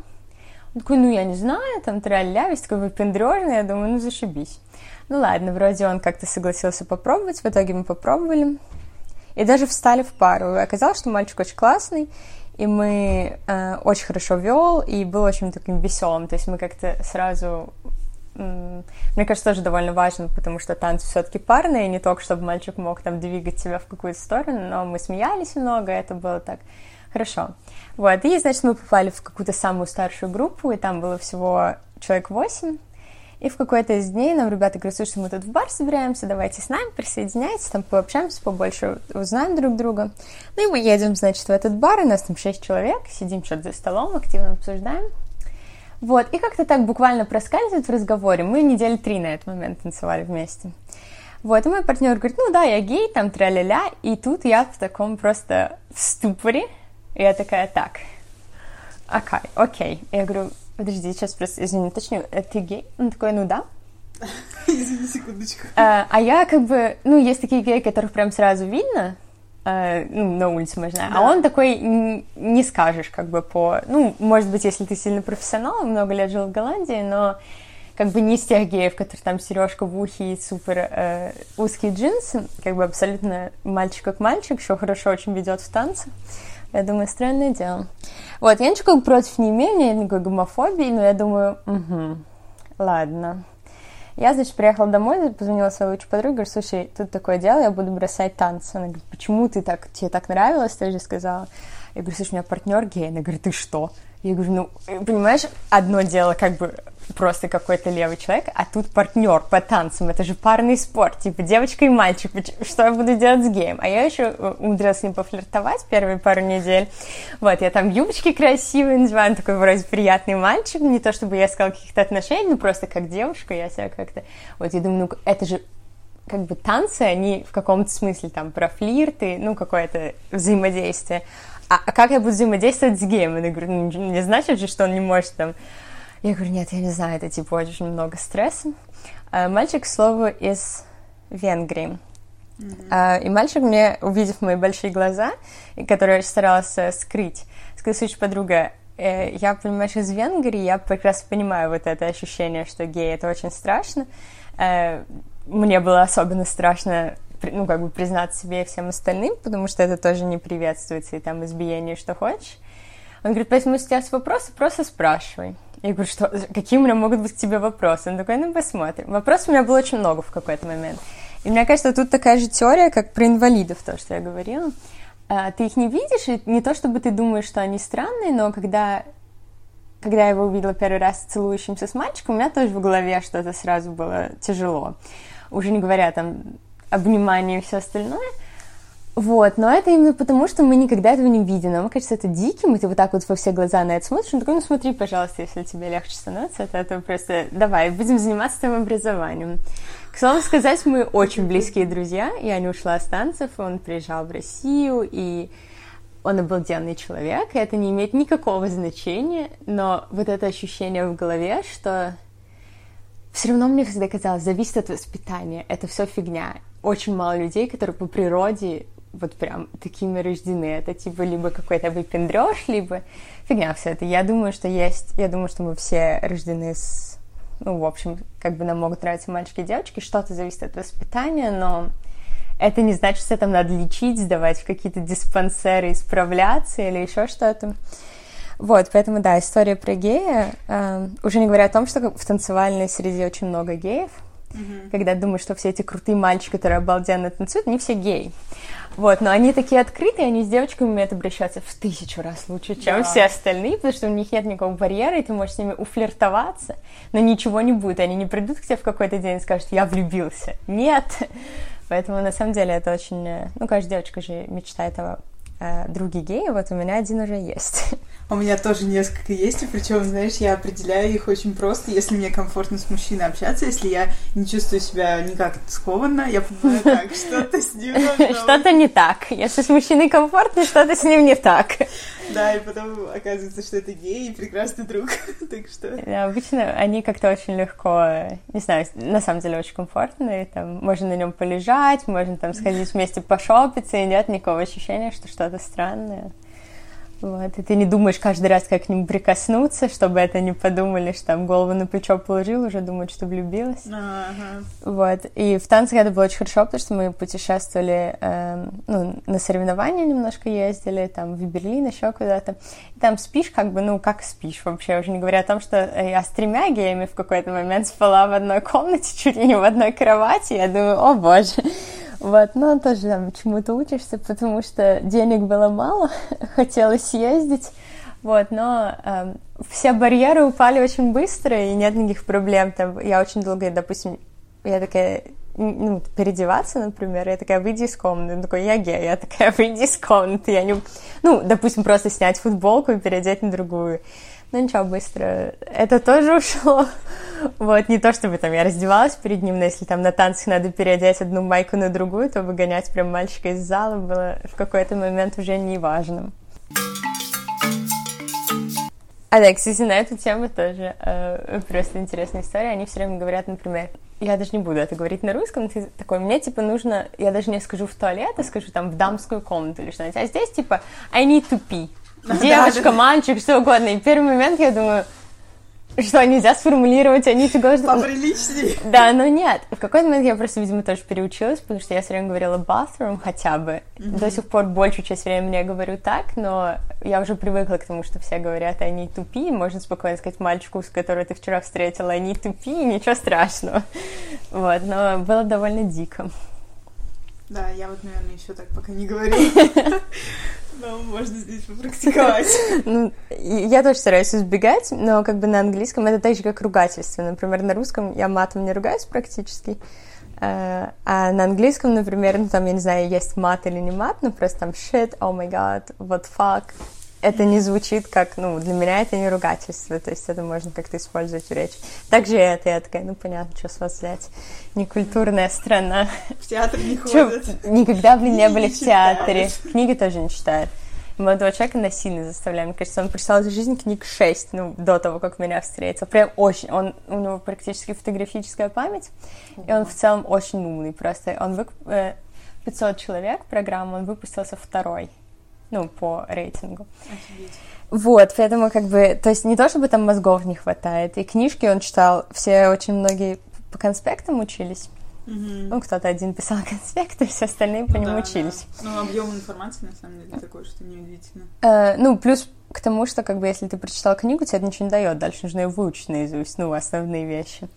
Он такой, ну, я не знаю, там, тролля, весь такой выпендрежный, я думаю, ну, зашибись. Ну, ладно, вроде он как-то согласился попробовать, в итоге мы попробовали. И даже встали в пару. Оказалось, что мальчик очень классный, и мы э, очень хорошо вел, и был очень таким веселым. То есть мы как-то сразу мне кажется, тоже довольно важно, потому что танцы все-таки парные, не только чтобы мальчик мог там двигать себя в какую-то сторону, но мы смеялись много, это было так хорошо. Вот, и, значит, мы попали в какую-то самую старшую группу, и там было всего человек восемь, и в какой-то из дней нам ребята говорят, слушайте, мы тут в бар собираемся, давайте с нами, присоединяйтесь, там пообщаемся побольше, узнаем друг друга. Ну и мы едем, значит, в этот бар, у нас там шесть человек, сидим что-то за столом, активно обсуждаем. Вот, и как-то так буквально проскальзывает в разговоре. Мы недели три на этот момент танцевали вместе. Вот, и мой партнер говорит, ну да, я гей, там тра-ля-ля, и тут я в таком просто в ступоре, и я такая, так, окей, окей. Я говорю, Подожди, сейчас просто, извини, точнее, э, ты гей? Он такой, ну да. [laughs] Извини, секундочку. А, а я как бы, ну, есть такие геи, которых прям сразу видно, а, ну, на улице, можно, а да. а он такой не скажешь, как бы по, ну, может быть, если ты сильно профессионал, много лет жил в Голландии, но как бы не из тех геев, которые там сережка в ухе и супер э, узкие джинсы, как бы абсолютно мальчик как мальчик, еще хорошо очень ведет в танце. Я думаю, странное дело. Вот, я ничего против не имею, нет никакой гомофобии, но я думаю, угу, ладно. Я, значит, приехала домой, позвонила своей лучшей подруге, говорю, слушай, тут такое дело, я буду бросать танцы. Она говорит, почему ты так, тебе так нравилось, ты же сказала. Я говорю, слушай, у меня партнер гей. Она говорит, ты что? Я говорю, ну, понимаешь, одно дело как бы просто какой-то левый человек, а тут партнер по танцам, это же парный спорт, типа девочка и мальчик, что я буду делать с геем? А я еще э, умудрилась с ним пофлиртовать первые пару недель, вот, я там юбочки красивые надеваю, он такой вроде приятный мальчик, не то чтобы я искала каких-то отношений, ну просто как девушка, я себя как-то, вот, я думаю, ну это же как бы танцы, они в каком-то смысле там про флирты, ну, какое-то взаимодействие, а, а как я буду взаимодействовать с геем? Я говорю, ну, не значит же, что он не может там... Я говорю, нет, я не знаю, это типа очень много стресса. А мальчик, к слову, из Венгрии. Mm-hmm. И мальчик мне, увидев мои большие глаза, которые я старалась скрыть, сказал, слушай, подруга, э, я, понимаешь, из Венгрии, я прекрасно понимаю вот это ощущение, что гей — это очень страшно. Э, мне было особенно страшно ну, как бы признаться себе и всем остальным, потому что это тоже не приветствуется, и там избиение, что хочешь. Он говорит, поэтому есть вопросы, просто спрашивай. Я говорю, что, какие у меня могут быть к тебе вопросы? Он такой, ну, посмотрим. Вопросов у меня было очень много в какой-то момент. И мне кажется, тут такая же теория, как про инвалидов, то, что я говорила. А, ты их не видишь, и не то, чтобы ты думаешь, что они странные, но когда, когда я его увидела первый раз целующимся с мальчиком, у меня тоже в голове что-то сразу было тяжело. Уже не говоря там обнимание и все остальное – вот, но это именно потому, что мы никогда этого не видим. Нам кажется, это диким, и ты вот так вот во все глаза на это смотришь, он такой, ну смотри, пожалуйста, если тебе легче становится, это, это просто давай, будем заниматься твоим образованием. К слову сказать, мы очень близкие друзья. Я не ушла с танцев, он приезжал в Россию, и он обалденный человек, и это не имеет никакого значения, но вот это ощущение в голове, что все равно мне всегда казалось, зависит от воспитания, это все фигня. Очень мало людей, которые по природе вот прям такими рождены. Это типа либо какой-то выпендреж, либо фигня все это. Я думаю, что есть, я думаю, что мы все рождены с, ну, в общем, как бы нам могут нравиться мальчики и девочки, что-то зависит от воспитания, но это не значит, что там надо лечить, сдавать в какие-то диспансеры, исправляться или еще что-то. Вот, поэтому, да, история про гея, э, уже не говоря о том, что в танцевальной среде очень много геев, mm-hmm. когда думаешь, что все эти крутые мальчики, которые обалденно танцуют, они все геи. Вот, но они такие открытые, они с девочками умеют обращаться в тысячу раз лучше, чем да. все остальные, потому что у них нет никакого барьера, и ты можешь с ними уфлиртоваться, но ничего не будет. Они не придут к тебе в какой-то день и скажут, я влюбился. Нет. Поэтому, на самом деле, это очень... Э, ну, каждая девочка же мечтает о э, друге гея, вот у меня один уже есть. У меня тоже несколько есть, и причем, знаешь, я определяю их очень просто. Если мне комфортно с мужчиной общаться, если я не чувствую себя никак скованно, я понимаю, [laughs] так, что-то с ним Что-то не так. Если с мужчиной комфортно, что-то с ним не так. Да, и потом оказывается, что это гей и прекрасный друг. [laughs] так что... Да, обычно они как-то очень легко, не знаю, на самом деле очень комфортные. Там можно на нем полежать, можно там сходить вместе пошопиться, и нет никакого ощущения, что что-то странное. Вот, и ты не думаешь каждый раз, как к нему прикоснуться, чтобы это не подумали, что там голову на плечо положил, уже думают, что влюбилась. Ага. Вот, и в танцах это было очень хорошо, потому что мы путешествовали, э, ну, на соревнования немножко ездили, там, в Берлин, еще куда-то. И там спишь, как бы, ну, как спишь вообще, уже не говоря о том, что я с тремя геями в какой-то момент спала в одной комнате, [laughs] чуть ли не в одной кровати, я думаю, о боже, вот, но тоже там чему-то учишься, потому что денег было мало, [laughs] хотелось съездить. Вот, но э, все барьеры упали очень быстро, и нет никаких проблем. Там, я очень долго, допустим, я такая, ну, переодеваться, например, я такая, выйди из комнаты. Он такой, я гей, я такая, [laughs] выйди из комнаты. Я не... Ну, допустим, просто снять футболку и переодеть на другую. Ну ничего, быстро. Это тоже ушло. Вот, не то чтобы там я раздевалась перед ним, но если там на танцах надо переодеть одну майку на другую, то выгонять прям мальчика из зала было в какой-то момент уже не важным. А да, кстати, на эту тему тоже э, просто интересная история. Они все время говорят, например, я даже не буду это говорить на русском, ты такой, мне, типа, нужно, я даже не скажу в туалет, а скажу там в дамскую комнату или что-нибудь, а здесь, типа, I need to pee. Девочка, мальчик, что угодно. И в первый момент я думаю, что нельзя сформулировать, они всегда... Поприличнее. Да, но нет. В какой-то момент я просто, видимо, тоже переучилась, потому что я все время говорила bathroom хотя бы. Mm-hmm. До сих пор большую часть времени я говорю так, но я уже привыкла к тому, что все говорят, они тупи. Можно спокойно сказать мальчику, с которого ты вчера встретила, они тупи, ничего страшного. Вот, но было довольно дико. Да, я вот, наверное, еще так пока не говорю. [laughs] Но можно здесь попрактиковать. [laughs] Ну, я тоже стараюсь избегать, но как бы на английском это так же, как ругательство. Например, на русском я матом не ругаюсь практически, э, а на английском, например, ну там, я не знаю, есть мат или не мат, но просто там shit, oh my god, what fuck, это не звучит как, ну, для меня это не ругательство, то есть это можно как-то использовать в речи. Также это, я такая, ну, понятно, что с вас взять, некультурная страна. В театр не ходят. Никогда, блин, не были в театре. Книги тоже не читают. Молодого человека насильно заставляем. Мне кажется, он прочитал за жизнь книг шесть, ну, до того, как меня встретил. Прям очень. Он, у него практически фотографическая память, и он в целом очень умный. Просто он вы, э, 500 человек программу, он выпустился второй, ну, по рейтингу. Офигеть. Вот, поэтому как бы, то есть не то, чтобы там мозгов не хватает, и книжки он читал, все очень многие по конспектам учились, Мгм. ну, кто-то один писал [laughs] конспекты, все остальные по Ну нему да, учились. да. Ну, объем информации, на самом деле, такой, что неудивительно. Э, ну, плюс к тому, что, как бы, если ты прочитал книгу, тебе это ничего не дает. Дальше нужно ее выучить наизусть, ну, основные вещи.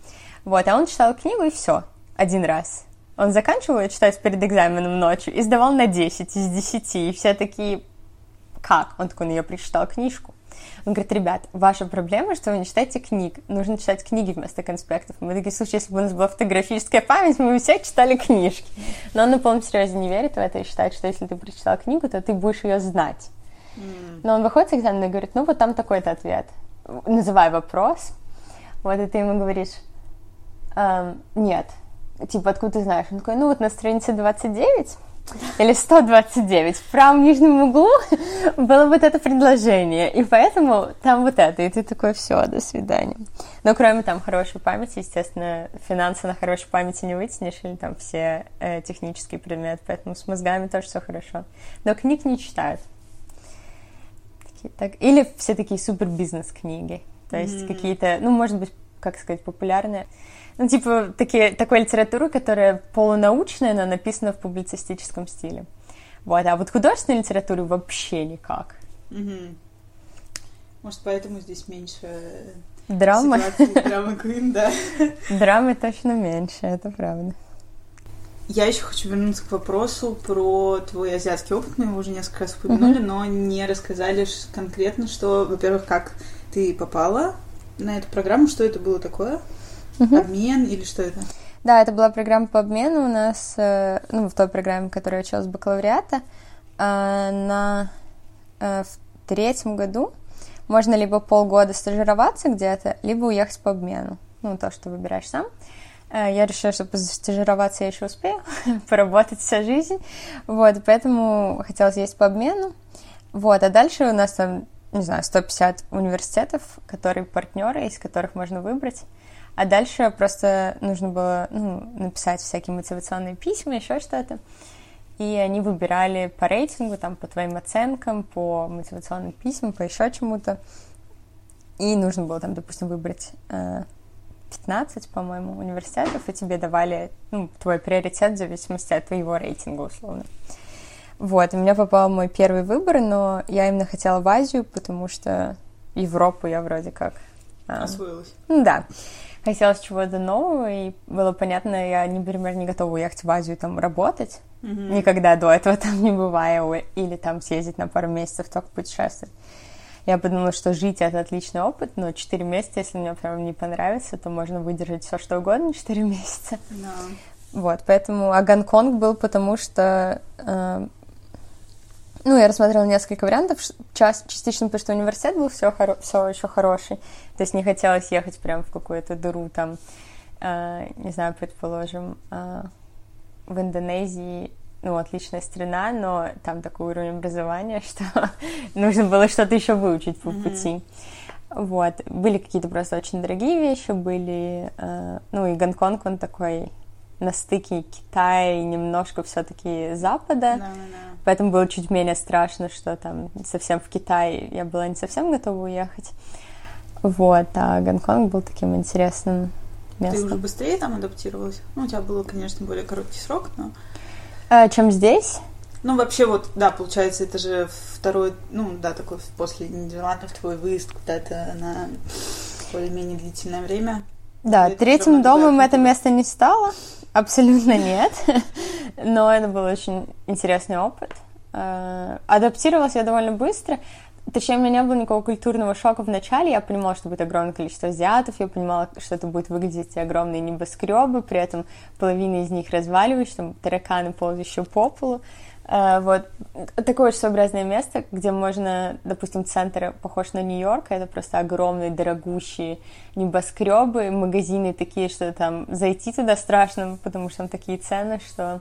Вот, а он читал книгу, и все, один раз. Он заканчивал ее читать перед экзаменом ночью и сдавал на 10 из 10. И все такие, как? Он такой, ну, я прочитал книжку. Он говорит, ребят, ваша проблема, что вы не читаете книг. Нужно читать книги вместо конспектов. Мы такие, слушай, если бы у нас была фотографическая память, мы бы все читали книжки. Но он на полном серьезе не верит в это и считает, что если ты прочитал книгу, то ты будешь ее знать. Но он выходит с экзамена и говорит, ну вот там такой-то ответ. Называй вопрос. Вот, и ты ему говоришь, «Эм, нет. Типа, откуда ты знаешь? Он такой, ну вот на странице 29 или 129 в правом нижнем углу [laughs] было вот это предложение, и поэтому там вот это, и ты такой, все, до свидания. Но кроме там хорошей памяти, естественно, финансы на хорошей памяти не вытянешь, или там все э, технические предметы, поэтому с мозгами тоже все хорошо. Но книг не читают. Такие, так, или все такие супер бизнес-книги, то есть Мгм. какие-то, ну, может быть, как сказать, популярные. Ну, типа, такие, такой литературы, которая полунаучная, но написана в публицистическом стиле. Вот, а вот художественной литературы вообще никак. Мгм. Может, поэтому здесь меньше Драма, ситуаций [laughs] драмы Queen, да. драмы точно меньше, это правда. Я еще хочу вернуться к вопросу про твой азиатский опыт. Мы его уже несколько раз упомянули, но не рассказали конкретно, что, во-первых, как ты попала на эту программу, что это было такое? Мгм. Обмен или что это? Да, это была программа по обмену у нас, э, ну, в той программе, которая училась бакалавриата, э, на э, в третьем году можно либо полгода стажироваться где-то, либо уехать по обмену. Ну, то, что выбираешь сам. Э, Я решила, что стажироваться я еще успею, [laughs] поработать вся жизнь. Вот, поэтому хотелось есть по обмену. Вот, а дальше у нас там, не знаю, 150 университетов, которые партнеры, из которых можно выбрать. А дальше просто нужно было ну, написать всякие мотивационные письма, еще что-то. И они выбирали по рейтингу, там, по твоим оценкам, по мотивационным письмам, по еще чему-то. И нужно было там, допустим, выбрать э, 15, по-моему, университетов, и тебе давали ну, твой приоритет в зависимости от твоего рейтинга, условно. Вот, у меня попал мой первый выбор, но я именно хотела в Азию, потому что Европу я вроде как... а, Освоилась. ну да, хотелось чего-то нового, и было понятно, я, например, не готова уехать в Азию там работать, Мгм. никогда до этого там не бывая, или там съездить на пару месяцев только путешествовать. Я подумала, что жить это отличный опыт, но 4 месяца, если мне прям не понравится, то можно выдержать все что угодно [laughs] 4 месяца. Да. Вот, поэтому, а Гонконг был потому, что, э, ну, я рассмотрела несколько вариантов, часть, частично потому, что университет был все, все еще хороший, то есть не хотелось ехать прям в какую-то дыру там, э, не знаю, предположим, э, в Индонезии, ну, отличная страна, но там такой уровень образования, [laughs] что нужно было что-то еще выучить по пути. Вот. Были какие-то просто очень дорогие вещи, были... э, ну, и Гонконг, он такой на стыке Китая и немножко все-таки Запада. Да, да, да. Поэтому было чуть менее страшно, что там совсем в Китай я была не совсем готова уехать. Вот, а Гонконг был таким интересным Ты уже местом. быстрее там адаптировалась? Ну, у тебя было, конечно, более короткий срок, но... А, чем здесь? Ну, вообще, вот, да, получается, это же второй, ну, да, такой после Нидерландов твой выезд куда-то на более-менее длительное время. Да, третьим домом это место не стало, абсолютно нет, [laughs] но это был очень интересный опыт. Э, Адаптировалась я довольно быстро, точнее, у меня не было никакого культурного шока в начале, я понимала, что будет огромное количество азиатов, я понимала, что это будет выглядеть огромные небоскребы, при этом половина из них разваливающие, там тараканы, ползающие по полу. Э, Вот. Такое очень своеобразное место, где можно, допустим, центр похож на Нью-Йорк, это просто огромные, дорогущие небоскребы, магазины такие, что там зайти туда страшно, потому что там такие цены, что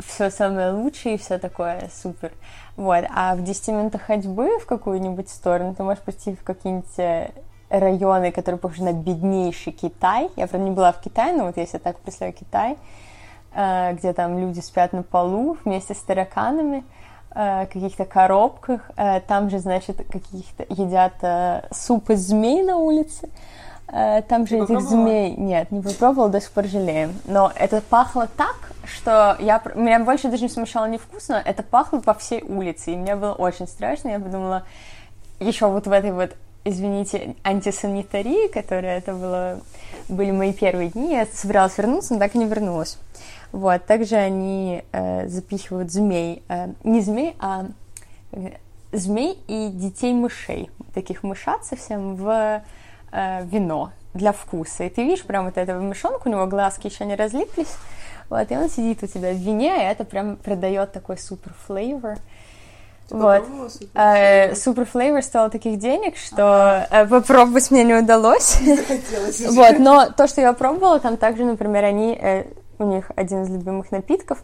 все самое лучшее и все такое супер. Вот. А в 10 минутах ходьбы в какую-нибудь сторону ты можешь пойти в какие-нибудь э, районы, которые похожи на беднейший Китай. Я, правда, не была в Китае, но вот если так представляю Китай, где там люди спят на полу вместе с тараканами, э, каких-то коробках. Э, там же, значит, каких-то едят э, суп из змей на улице. Э, там же Ты этих змей нет, не попробовала, до сих пор жалеем. Но это пахло так, что я меня больше даже не смущало невкусно, это пахло по всей улице, и мне было очень страшно. Я подумала, еще вот в этой вот, извините, антисанитарии, которая это было, были мои первые дни, я собиралась вернуться, но так и не вернулась. Вот, также они э, запихивают змей, э, не змей, а э, змей и детей мышей, таких мышат совсем в э, вино для вкуса. И ты видишь прям вот этого мышонка, у него глазки еще не разлиплись, вот, и он сидит у тебя в вине, и это прям придает такой супер флейвор. Вот. супер? Э, Супер флейвор стоил таких денег, что э, попробовать мне не удалось. [laughs] Вот, но то, что я пробовала, там также, например, они, у них один из любимых напитков,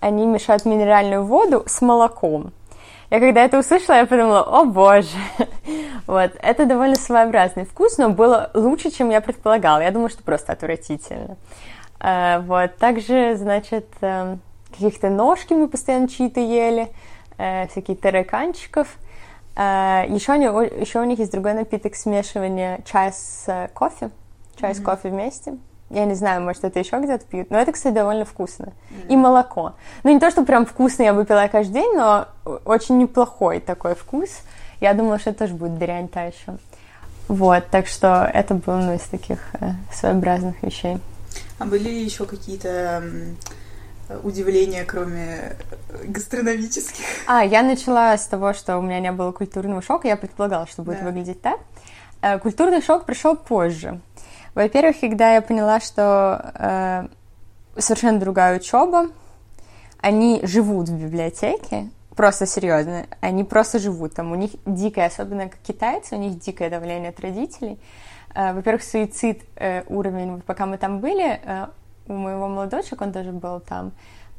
они мешают минеральную воду с молоком. Я когда это услышала, я подумала, о боже, [laughs] вот, это довольно своеобразный вкус, но было лучше, чем я предполагала. Я думала, что просто отвратительно. Э, вот, также, значит, э, каких-то ножки мы постоянно чьи-то ели, э, всякие тараканчиков. Еще, они, еще у них есть другой напиток смешивания чая с кофе. Чай с кофе вместе. Я не знаю, может, это еще где-то пьют, но это, кстати, довольно вкусно. И молоко. Ну, не то, что прям вкусно я бы пила каждый день, но очень неплохой такой вкус. Я думала, что это тоже будет дрянь та еще. Вот, так что это было ну, из таких э, своеобразных вещей. А были ли еще какие-то удивления, кроме гастрономических? А, я начала с того, что у меня не было культурного шока. Я предполагала, что будет Да. выглядеть так. Э, Культурный шок пришел позже. Во-первых, когда я поняла, что э, совершенно другая учеба, они живут в библиотеке, просто серьезно, они просто живут там. У них дикое, особенно как китайцы, у них дикое давление от родителей. Э, Во-первых, суицид э, уровень, пока мы там были, э, у моего молодого человека, он тоже был там,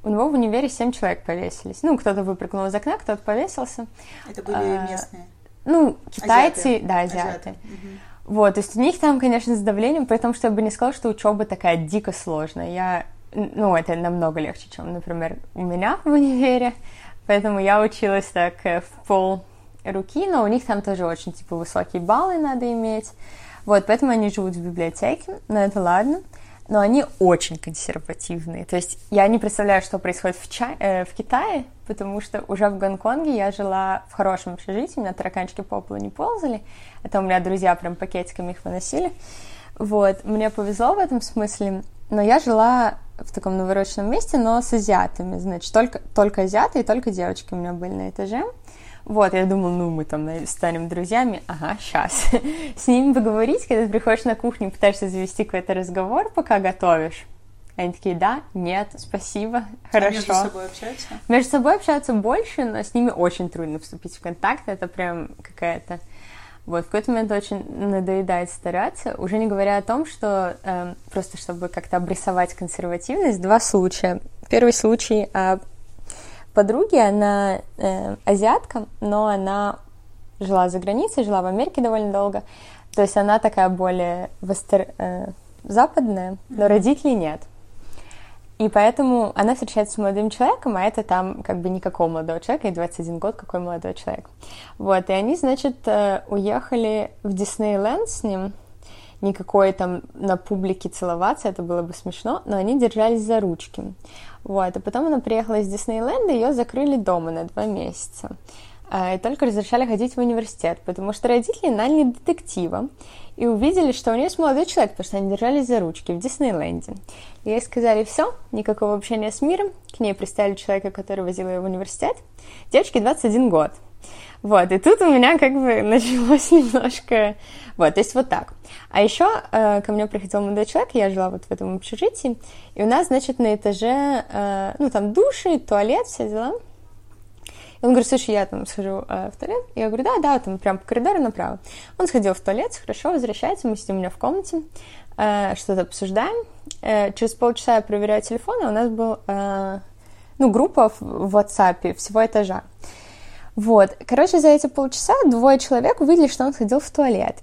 у него в универе семь человек повесились. Ну, кто-то выпрыгнул из окна, кто-то повесился. Это были А, местные. Ну, китайцы, Азиаты. да, азиаты. Азиаты. Вот, то есть у них там, конечно, с давлением, при том, что я бы не сказала, что учеба такая дико сложная. Я, ну, это намного легче, чем, например, у меня в универе. Поэтому я училась так э, в пол руки, но у них там тоже очень, типа, высокие баллы надо иметь. Вот, поэтому они живут в библиотеке, но это ладно. Но они очень консервативные. То есть я не представляю, что происходит в, Ча- э, в Китае, потому что уже в Гонконге я жила в хорошем общежитии, у меня тараканчики по полу не ползали. Это у меня друзья прям пакетиками их выносили. Вот, мне повезло в этом смысле, но я жила в таком навороченном месте, но с азиатами, значит, только, только азиаты и только девочки у меня были на этаже. Вот, я думала, ну, мы там станем друзьями. Ага, сейчас. С ними поговорить, когда ты приходишь на кухню, пытаешься завести какой-то разговор, пока готовишь. Они такие, да, нет, спасибо, А между хорошо. собой общаются? Между собой общаются больше, но с ними очень трудно вступить в контакт. Это прям какая-то... Вот, в какой-то момент очень надоедает стараться, уже не говоря о том, что эм, просто чтобы как-то обрисовать консервативность, два случая. Первый случай а, подруги, она э, азиатка, но она жила за границей, жила в Америке довольно долго. То есть она такая более востер- э, западная, но родителей нет. И поэтому она встречается с молодым человеком, а это там как бы никакого молодого человека, и 21 год, какой молодой человек. Вот, и они, значит, э, уехали в Диснейленд с ним, никакой там на публике целоваться, это было бы смешно, но они держались за ручки. Вот, и потом она приехала из Диснейленда, ее закрыли дома на два месяца. А, И только разрешали ходить в университет, потому что родители наняли детектива и увидели, что у нее есть молодой человек, потому что они держались за ручки в Диснейленде. И ей сказали, все, никакого общения с миром. К ней представили человека, который возил ее в университет. Девочке 21 год. Вот, и тут у меня как бы [laughs] началось немножко... Вот, то есть вот так. А еще э, ко мне приходил молодой человек, я жила вот в этом общежитии, и у нас, значит, на этаже, э, ну, там души, туалет, все дела. И он говорит, слушай, я там схожу э, в туалет. Я говорю, да, да, там прям по коридору направо. Он сходил в туалет, хорошо, возвращается, мы сидим у меня в комнате, э, что-то обсуждаем. Э, через полчаса я проверяю телефон, и у нас был, э, ну, группа в, в WhatsApp всего этажа. Вот, короче, за эти полчаса двое человек увидели, что он сходил в туалет.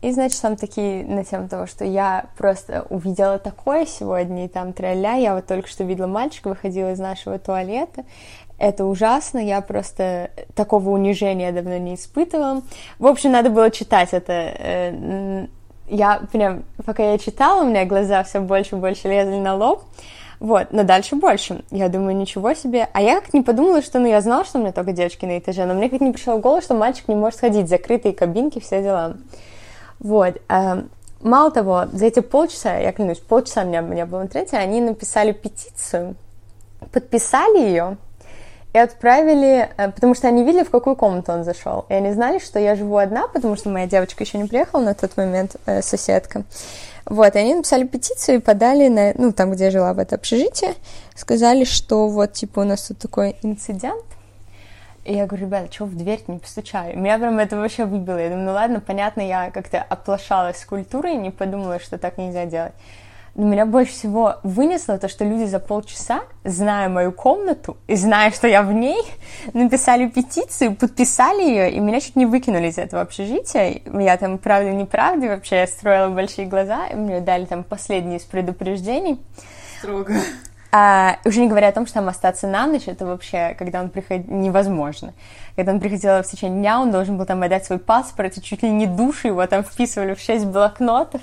И, значит, там такие на тему того, что я просто увидела такое сегодня, и там тролля, я вот только что видела мальчика, выходила из нашего туалета, это ужасно, я просто такого унижения давно не испытывала. В общем, надо было читать это. Э, я прям, пока я читала, у меня глаза все больше и больше лезли на лоб. Вот, но дальше больше. Я думаю, ничего себе. А я как не подумала, что, ну, я знала, что у меня только девочки на этаже, но мне как не пришло в голову, что мальчик не может ходить, закрытые кабинки, все дела. Вот. Э, мало того, за эти полчаса, я клянусь, полчаса у меня не было в интернете, они написали петицию, подписали ее, и отправили, э, потому что они видели, в какую комнату он зашел. И они знали, что я живу одна, потому что моя девочка еще не приехала на тот момент, э, соседка. Вот, и они написали петицию и подали на, ну, там, где я жила, в это общежитие, сказали, что вот, типа, у нас тут такой инцидент, и я говорю, ребята, чего в дверь не постучали? Меня прям это вообще выбило. Я думаю, ну ладно, понятно, я как-то оплошалась с культурой не подумала, что так нельзя делать. Но меня больше всего вынесло то, что люди за полчаса, зная мою комнату и зная, что я в ней, написали петицию, подписали ее, и меня чуть не выкинули из этого общежития. Я там правда неправда вообще, я строила большие глаза, и мне дали там последние из предупреждений. Строго. А, уже не говоря о том, что там остаться на ночь, это вообще, когда он приходил, невозможно. Когда он приходил в течение дня, он должен был там отдать свой паспорт, и чуть ли не души его там вписывали в шесть блокнотов.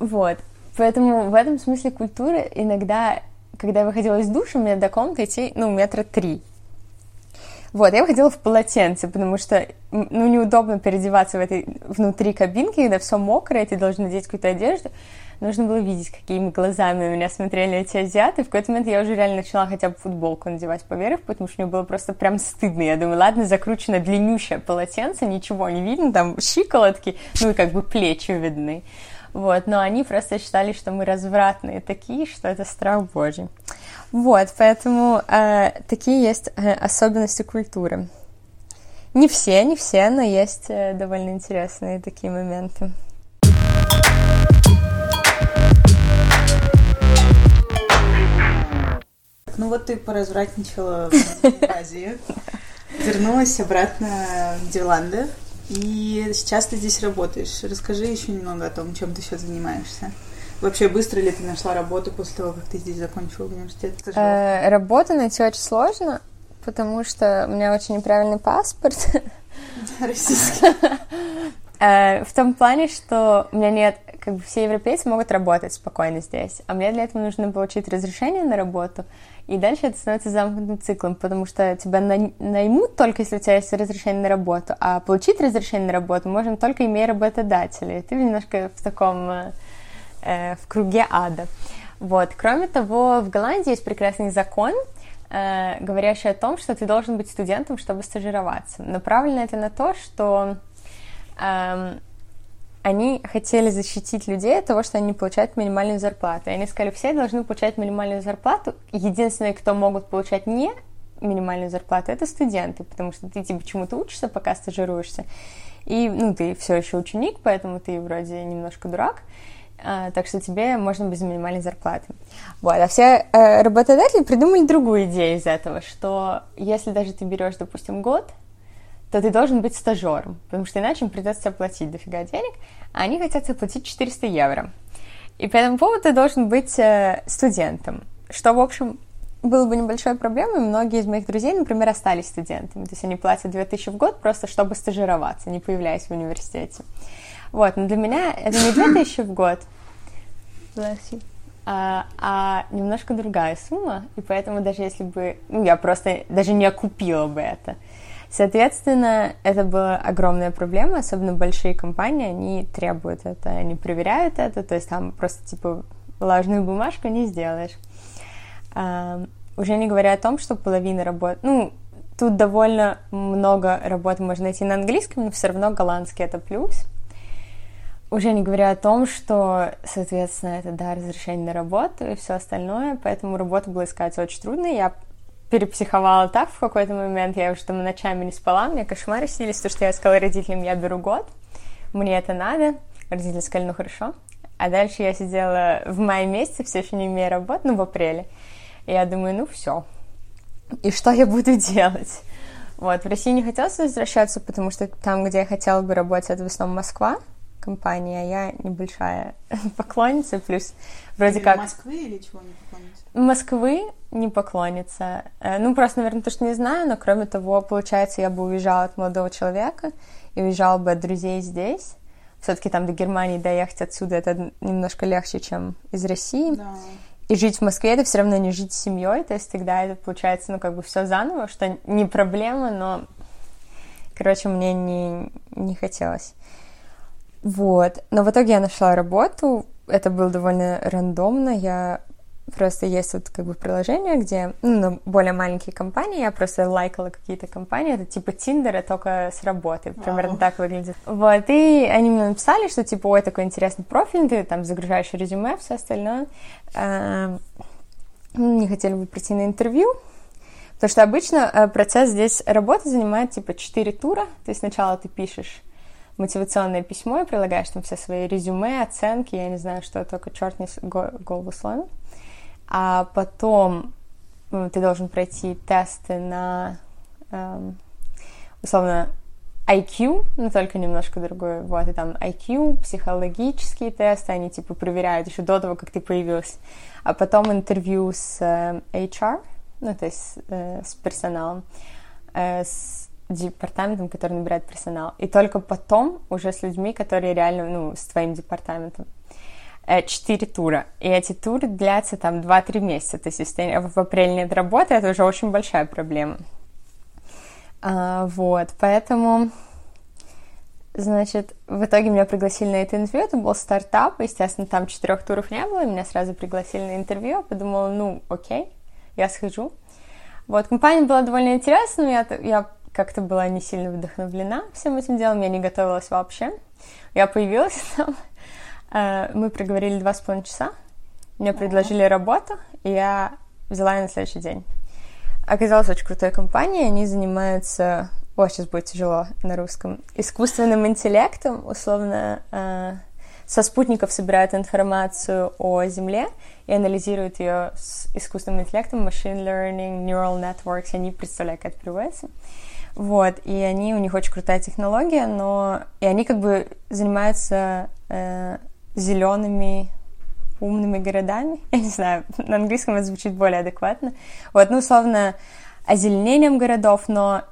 Вот. Поэтому в этом смысле культуры иногда, когда я выходила из душа, мне до комнаты идти, ну, метра три. Вот, я выходила в полотенце, потому что, ну, неудобно переодеваться в этой внутри кабинки, когда все мокрое, ты должен надеть какую-то одежду. Нужно было видеть, какими глазами на меня смотрели эти азиаты. В какой-то момент я уже реально начала хотя бы футболку надевать поверх, потому что мне было просто прям стыдно. Я думаю, ладно, закручено длиннющее полотенце, ничего не видно, там щиколотки, ну и как бы плечи видны. Вот, но они просто считали, что мы развратные такие, что это страх Божий. Вот, поэтому э, такие есть э, особенности культуры. Не все, не все, но есть э, довольно интересные такие моменты. Ну вот ты поразвратничала в Азии, вернулась обратно в Нидерланды. И сейчас ты здесь работаешь. Расскажи еще немного о том, чем ты сейчас занимаешься. Вообще, быстро ли ты нашла работу после того, как ты здесь закончила университет? Э, работу найти очень сложно, потому что у меня очень неправильный паспорт. Российский. Э, в том плане, что у меня нет, как бы все европейцы могут работать спокойно здесь, а мне для этого нужно получить разрешение на работу, и дальше это становится замкнутым циклом, потому что тебя наймут только если у тебя есть разрешение на работу, а получить разрешение на работу можно только имея работодателя. И ты немножко в таком, э, э, в круге ада. Вот. Кроме того, в Голландии есть прекрасный закон, э, говорящий о том, что ты должен быть студентом, чтобы стажироваться. Направлено это на то, что э, они хотели защитить людей от того, что они получают минимальную зарплату. И они сказали, все должны получать минимальную зарплату. Единственные, кто могут получать не минимальную зарплату, это студенты, потому что ты типа чему-то учишься, пока стажируешься. И, ну, ты все еще ученик, поэтому ты вроде немножко дурак, а, так что тебе можно без минимальной зарплаты. Вот. А все э, работодатели придумали другую идею из этого, что если даже ты берешь, допустим, год, то ты должен быть стажером, потому что иначе им придется платить дофига денег, а они хотят тебе платить 400 евро. И по этому поводу ты должен быть э, студентом, что, в общем, было бы небольшой проблемой. Многие из моих друзей, например, остались студентами. То есть они платят 2000 в год просто, чтобы стажироваться, не появляясь в университете. Вот, но для меня это не 2000 в год, а, а немножко другая сумма, и поэтому даже если бы, ну, я просто даже не окупила бы это, Соответственно, это была огромная проблема, особенно большие компании, они требуют это, они проверяют это, то есть там просто типа влажную бумажку не сделаешь. А, уже не говоря о том, что половина работ... Ну, тут довольно много работы можно найти на английском, но все равно голландский это плюс. Уже не говоря о том, что, соответственно, это, да, разрешение на работу и все остальное, поэтому работу было искать очень трудно. Я перепсиховала так в какой-то момент, я уже там ночами не спала, мне кошмары снились, то, что я сказала родителям, я беру год, мне это надо, родители сказали, ну хорошо, а дальше я сидела в мае месяце, все еще не имея работы, ну в апреле, и я думаю, ну все, и что я буду [laughs] делать? Вот, в России не хотелось возвращаться, потому что там, где я хотела бы работать, это в основном Москва, компания, а я небольшая [laughs] поклонница, плюс вроде или как... Москвы или чего не поклонница? Москвы не поклонница. Э, Ну, просто, наверное, то, что не знаю, но кроме того, получается, я бы уезжала от молодого человека и уезжала бы от друзей здесь. Все-таки там до Германии доехать отсюда это немножко легче, чем из России. Да. И жить в Москве это все равно не жить с семьей, то есть тогда это получается, ну, как бы все заново, что не проблема, но, короче, мне не, не хотелось. Вот. Но в итоге я нашла работу. Это было довольно рандомно. Я просто есть вот как бы приложение, где ну, более маленькие компании, я просто лайкала какие-то компании, это типа Тиндера, только с работы, примерно Вау. так выглядит. Вот, и они мне написали, что типа, ой, такой интересный профиль, ты там загружаешь резюме, все остальное. Эм, Не хотели бы прийти на интервью, потому что обычно э, процесс здесь работы занимает типа 4 тура, то есть сначала ты пишешь мотивационное письмо и прилагаешь там все свои резюме, оценки, я не знаю, что только черт не голову сломит. А потом м, ты должен пройти тесты на, эм, условно, IQ, но только немножко другой. Вот, и там IQ, психологические тесты, они типа проверяют еще до того, как ты появился. А потом интервью с э, HR, ну, то есть э, с персоналом, э, с департаментом, который набирает персонал. И только потом уже с людьми, которые реально, ну, с твоим департаментом. Э, Четыре тура. И эти туры длятся там 2-3 месяца. То есть, если в апреле нет работы, это уже очень большая проблема. А, вот, поэтому, значит, в итоге меня пригласили на это интервью, это был стартап, естественно, там четырех туров не было, и меня сразу пригласили на интервью, я подумала, ну, окей, я схожу. Вот, компания была довольно интересная, но я, я как-то была не сильно вдохновлена всем этим делом, я не готовилась вообще. Я появилась [laughs] там, э, мы проговорили два с половиной часа, мне предложили работу, и я взяла ее на следующий день. Оказалась очень крутой компанией, они занимаются, о, сейчас будет тяжело на русском, искусственным интеллектом, условно, э, со спутников собирают информацию о Земле и анализируют ее с искусственным интеллектом, machine learning, neural networks, я не представляю, как это переводится. Вот, и они, у них очень крутая технология, но и они как бы занимаются э, зелеными умными городами. [laughs] Я не знаю, на английском это звучит более адекватно. Вот, ну, условно, озеленением городов, но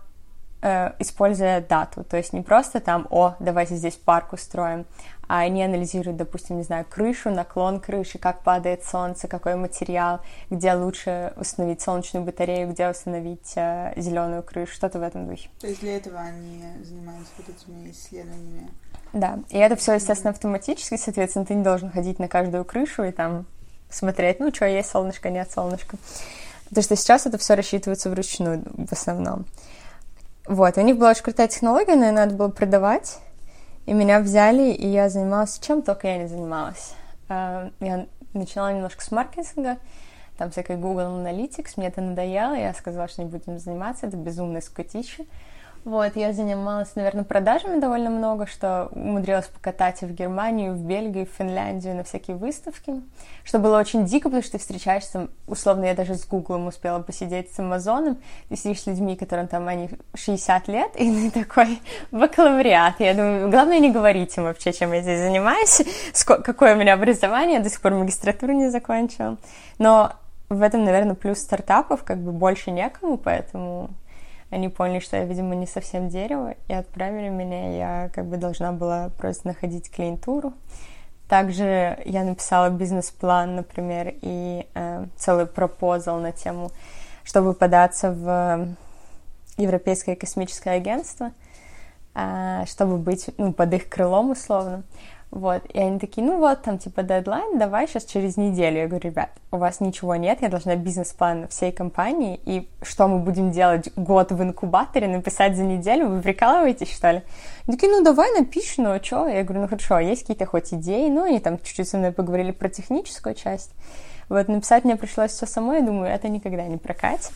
э, используя дату. То есть не просто там, о, давайте здесь парк устроим, а они анализируют, допустим, не знаю, крышу, наклон крыши, как падает солнце, какой материал, где лучше установить солнечную батарею, где установить э, зеленую крышу, что-то в этом духе. То есть для этого они занимаются вот этими исследованиями. Да, и это все, естественно, автоматически, соответственно, ты не должен ходить на каждую крышу и там смотреть, ну, что, есть солнышко, нет солнышка. Потому что сейчас это все рассчитывается вручную в основном. Вот, у них была очень крутая технология, но ее надо было продавать. И меня взяли, и я занималась чем только я не занималась. Э, Я начала немножко с маркетинга, там всякой Google Analytics, мне это надоело, я сказала, что не будем заниматься, это безумное скотище. Вот, я занималась, наверное, продажами довольно много, что умудрилась покатать и в Германию, в Бельгию, в Финляндию на всякие выставки, что было очень дико, потому что ты встречаешься, условно, я даже с Гуглом успела посидеть с Амазоном, ты сидишь с людьми, которым там они 60 лет, и ты такой [laughs] бакалавриат. Я думаю, главное не говорить им вообще, чем я здесь занимаюсь, какое у меня образование, я до сих пор магистратуру не закончила. Но в этом, наверное, плюс стартапов, как бы больше некому, поэтому они поняли, что я, видимо, не совсем дерево, и отправили меня. Я как бы должна была просто находить клиентуру. Также я написала бизнес-план, например, и э, целый пропозал на тему, чтобы податься в Европейское космическое агентство, э, чтобы быть ну, под их крылом условно. Вот, и они такие, ну вот, там, типа, дедлайн, давай сейчас через неделю. Я говорю, ребят, у вас ничего нет, я должна бизнес-план всей компании, и что мы будем делать год в инкубаторе, написать за неделю, вы прикалываетесь, что ли? Они такие, ну давай напишешь, ну а что? Я говорю, ну хорошо, а есть какие-то хоть идеи? Ну, они там чуть-чуть со мной поговорили про техническую часть. Вот, написать мне пришлось все самой, я думаю, это никогда не прокатит.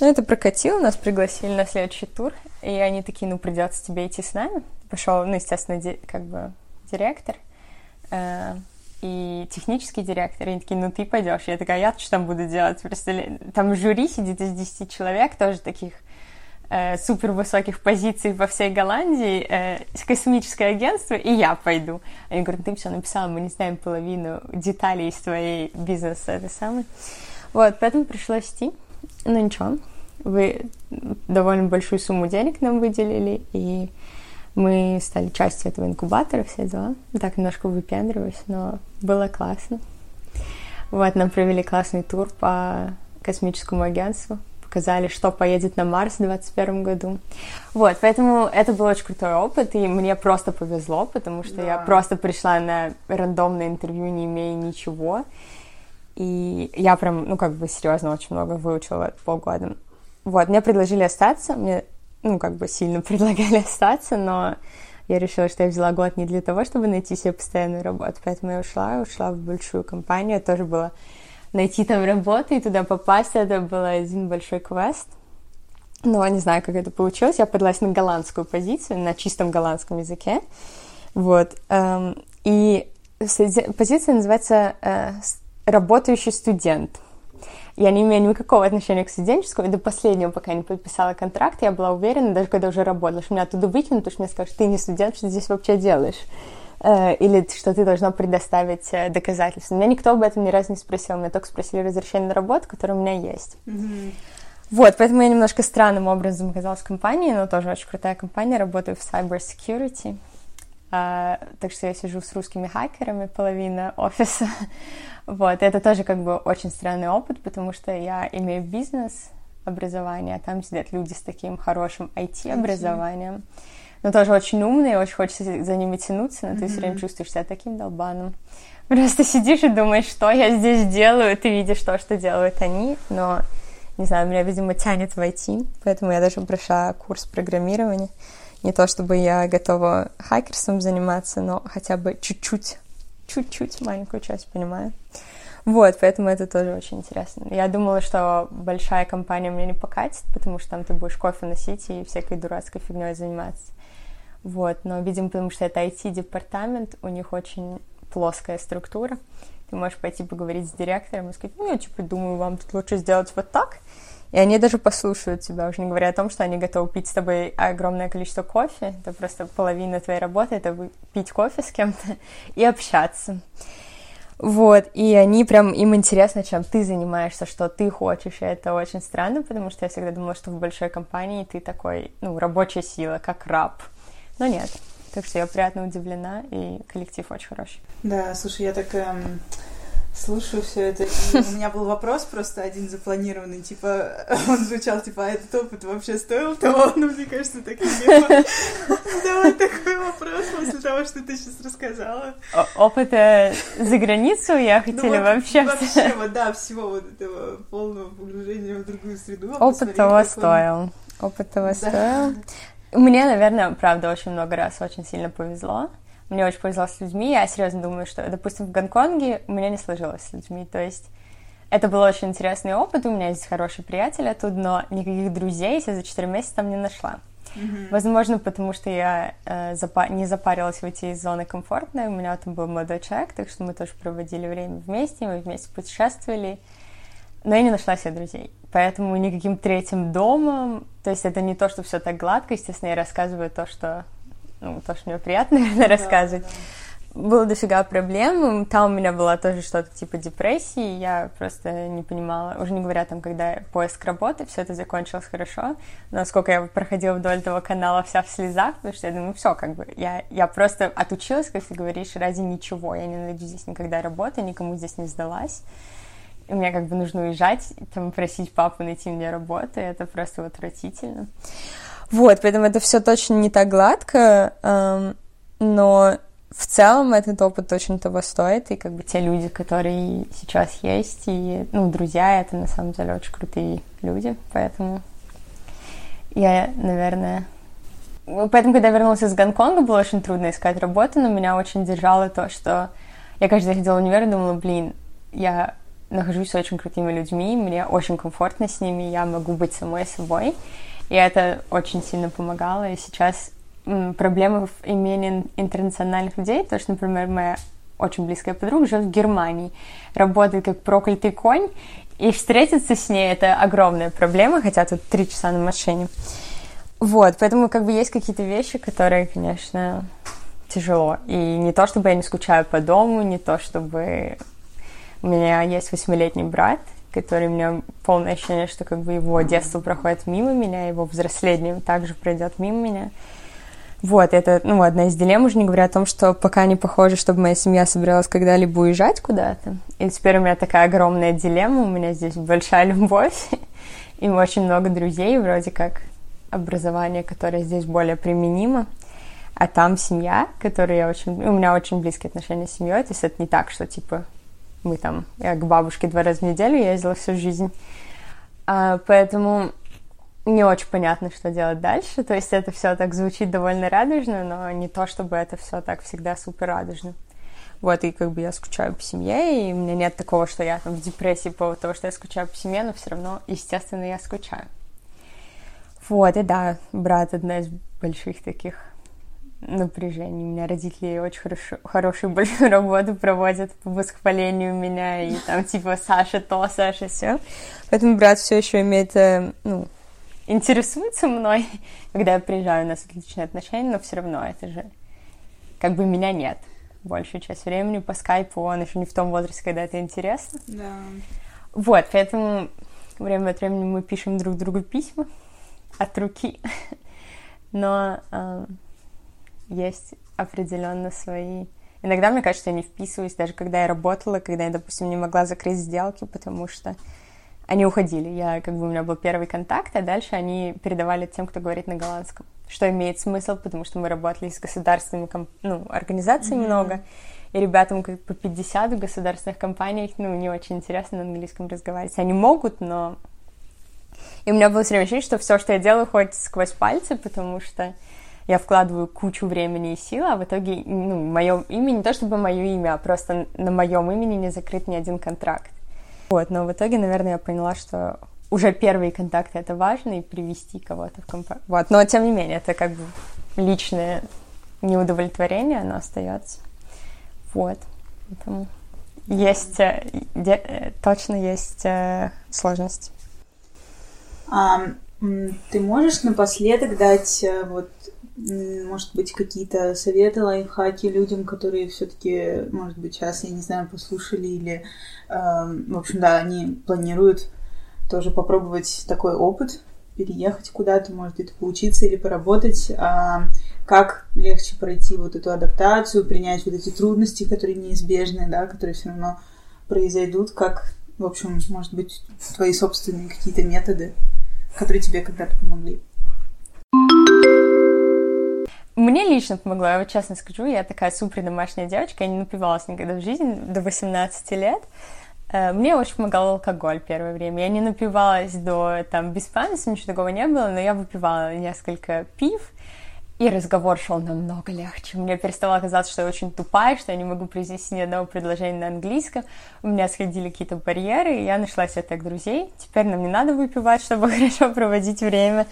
Но это прокатило, нас пригласили на следующий тур, и они такие, ну, придется тебе идти с нами. Пошел, ну, естественно, как бы директор э, и технический директор. И они такие, ну ты пойдешь. Я такая, я что там буду делать? Просто там жюри сидит из 10 человек, тоже таких э, супер высоких позиций во всей Голландии, э, космическое агентство, и я пойду. Они говорят, ты все написала, мы не знаем половину деталей из твоей бизнеса, это самое. Вот, поэтому пришлось идти. Ну ничего, вы довольно большую сумму денег нам выделили, и мы стали частью этого инкубатора, все дела. Так немножко выпендриваюсь, но было классно. Вот, нам провели классный тур по космическому агентству, показали, что поедет на Марс в 2021 году. Вот, поэтому это был очень крутой опыт, и мне просто повезло, потому что да. я просто пришла на рандомное интервью, не имея ничего, и я прям, ну, как бы серьезно очень много выучила полгода. Вот, мне предложили остаться, мне, ну, как бы сильно [laughs] предлагали остаться, но я решила, что я взяла год не для того, чтобы найти себе постоянную работу, поэтому я ушла, ушла в большую компанию, тоже было найти там работу и туда попасть, это был один большой квест. Но не знаю, как это получилось. Я подалась на голландскую позицию, на чистом голландском языке. Вот. Эм, и позиция называется э, «работающий студент». Я не имею никакого отношения к студенческому, и до последнего, пока не подписала контракт, я была уверена, даже когда уже работала, что меня оттуда выкинут, потому что мне скажут, ты не студент, что ты здесь вообще делаешь? Э, или что ты должна предоставить э, доказательства. Меня никто об этом ни разу не спросил, меня только спросили разрешение на работу, которое у меня есть. Mm-hmm. Вот, поэтому я немножко странным образом оказалась в компании, но тоже очень крутая компания, работаю в cyber Uh, так что я сижу с русскими хакерами, половина офиса. [laughs] Вот, это тоже как бы очень странный опыт, потому что я имею бизнес образование, а там сидят люди с таким хорошим IT-образованием. Но тоже очень умные, очень хочется за ними тянуться, но mm-hmm. ты все время чувствуешь себя таким долбаном. [laughs] Просто сидишь и думаешь, что я здесь делаю, ты видишь то, что делают они, но, не знаю, меня, видимо, тянет в IT, поэтому я даже прошла курс программирования. Не то, чтобы я готова хакерством заниматься, но хотя бы чуть-чуть чуть-чуть маленькую часть понимаю. Вот, поэтому это тоже очень интересно. Я думала, что большая компания мне не покатит, потому что там ты будешь кофе носить и всякой дурацкой фигней заниматься. Вот, но, видимо, потому что это IT-департамент, у них очень плоская структура. Ты можешь пойти поговорить с директором и сказать, ну, я типа думаю, вам тут лучше сделать вот так. И они даже послушают тебя, уже не говоря о том, что они готовы пить с тобой огромное количество кофе. Это просто половина твоей работы, это пить кофе с кем-то [laughs] и общаться. Вот, и они прям, им интересно, чем ты занимаешься, что ты хочешь, и это очень странно, потому что я всегда думала, что в большой компании ты такой, ну, рабочая сила, как раб. Но нет. Так что я приятно удивлена, и коллектив очень хороший. Да, слушай, я так эм, слушаю все это. И [laughs] у меня был вопрос просто один запланированный, типа, [laughs] он звучал, типа, а этот опыт вообще стоил того? [laughs] Ну, мне кажется, так не Давай такой вопрос после того, что ты сейчас рассказала. Опыта за границу я ну хотела вообще... Вообще, вот, да, всего вот этого полного погружения в другую среду. Опыт того стоил. Опыт того стоил. Мне, наверное, правда, очень много раз очень сильно повезло. Мне очень повезло с людьми. Я серьезно думаю, что, допустим, в Гонконге у меня не сложилось с людьми. То есть это был очень интересный опыт. У меня есть хорошие приятели оттуда, но никаких друзей я за 4 месяца там не нашла. Mm-hmm. Возможно, потому что я э, запа- не запарилась выйти из зоны комфортной. У меня там был молодой человек, так что мы тоже проводили время вместе, мы вместе путешествовали. Но я не нашла себе друзей. Поэтому никаким третьим домом, то есть это не то, что все так гладко, естественно, я рассказываю то, что ну, то, что мне приятно, [laughs] наверное, рассказывать. Да, да. Было дофига проблем, там у меня была тоже что-то типа депрессии, я просто не понимала, уже не говоря там, когда поиск работы, все это закончилось хорошо, но сколько я проходила вдоль этого канала вся в слезах, потому что я думаю, все, как бы, я, я просто отучилась, как ты говоришь, ради ничего, я не найду здесь никогда работы, никому здесь не сдалась, и мне как бы нужно уезжать, там, просить папу найти мне работу, и это просто отвратительно. Вот, поэтому это все точно не так гладко, эм, но в целом этот опыт очень того стоит, и как бы те люди, которые сейчас есть, и, ну, друзья, это на самом деле очень крутые люди, поэтому я, наверное... Поэтому, когда я вернулась из Гонконга, было очень трудно искать работу, но меня очень держало то, что я каждый день ходила в универ и думала, блин, я нахожусь с очень крутыми людьми, мне очень комфортно с ними, я могу быть самой собой, и это очень сильно помогало. И сейчас проблемы в имении интернациональных людей, то что, например, моя очень близкая подруга живет в Германии, работает как проклятый конь, и встретиться с ней это огромная проблема, хотя тут три часа на машине. Вот, поэтому как бы есть какие-то вещи, которые, конечно, тяжело. И не то, чтобы я не скучаю по дому, не то, чтобы у меня есть восьмилетний брат, который у меня полное ощущение, что как бы его детство проходит мимо меня, его взросление также пройдет мимо меня. Вот, это, ну, одна из дилемм, уже не говоря о том, что пока не похоже, чтобы моя семья собиралась когда-либо уезжать куда-то. И теперь у меня такая огромная дилемма, у меня здесь большая [laughs] любовь, и очень много друзей, вроде как образование, которое здесь более применимо. А там семья, которая я очень... У меня очень близкие отношения с семьей, то есть это не так, что, типа, мы там... Я к бабушке два раза в неделю ездила всю жизнь. А, поэтому не очень понятно, что делать дальше. То есть это все так звучит довольно радужно, но не то, чтобы это все так всегда супер радужно. Вот, и как бы я скучаю по семье, и у меня нет такого, что я там в депрессии по поводу того, что я скучаю по семье, но все равно, естественно, я скучаю. Вот, и да, брат одна из больших таких напряжений. У меня родители очень хорошо, хорошую большую работу проводят по восхвалению меня, и там типа Саша то, Саша все. Поэтому брат все еще имеет, э, ну, интересуется мной, [laughs] когда я приезжаю, у нас отличные отношения, но все равно это же как бы меня нет большую часть времени по скайпу, он еще не в том возрасте, когда это интересно. Да. Вот, поэтому время от времени мы пишем друг другу письма от руки, [laughs] но э, есть определенно свои... Иногда мне кажется, я не вписываюсь, даже когда я работала, когда я, допустим, не могла закрыть сделки, потому что они уходили. Я, как бы, у меня был первый контакт, а дальше они передавали тем, кто говорит на голландском. Что имеет смысл, потому что мы работали с государственными ну, организациями mm-hmm. много, и ребятам как по 50 в государственных компаниях, ну, не очень интересно на английском разговаривать. Они могут, но... И у меня было все время ощущение, что все, что я делаю, ходит сквозь пальцы, потому что я вкладываю кучу времени и сил, а в итоге, ну, мое имя, не то чтобы мое имя, а просто на моем имени не закрыт ни один контракт. Вот, но в итоге, наверное, я поняла, что уже первые контакты это важно и привести кого-то в компанию. Вот, но тем не менее, это как бы личное неудовлетворение, оно остается. Вот, поэтому есть, э, э, точно есть э, сложности. А, ты можешь напоследок дать вот может быть, какие-то советы, лайфхаки людям, которые все-таки, может быть, сейчас, я не знаю, послушали или, э, в общем, да, они планируют тоже попробовать такой опыт, переехать куда-то, может где-то поучиться или поработать, а как легче пройти вот эту адаптацию, принять вот эти трудности, которые неизбежны, да, которые все равно произойдут, как, в общем, может быть, твои собственные какие-то методы, которые тебе когда-то помогли. Мне лично помогло, я вот честно скажу, я такая супер домашняя девочка, я не напивалась никогда в жизни до 18 лет. Э, мне очень помогал алкоголь первое время. Я не напивалась до там без памяти, ничего такого не было, но я выпивала несколько пив, и разговор шел намного легче. Мне перестало казаться, что я очень тупая, что я не могу произнести ни одного предложения на английском. У меня сходили какие-то барьеры, и я нашла себе так друзей. Теперь нам не надо выпивать, чтобы [laughs] хорошо проводить время.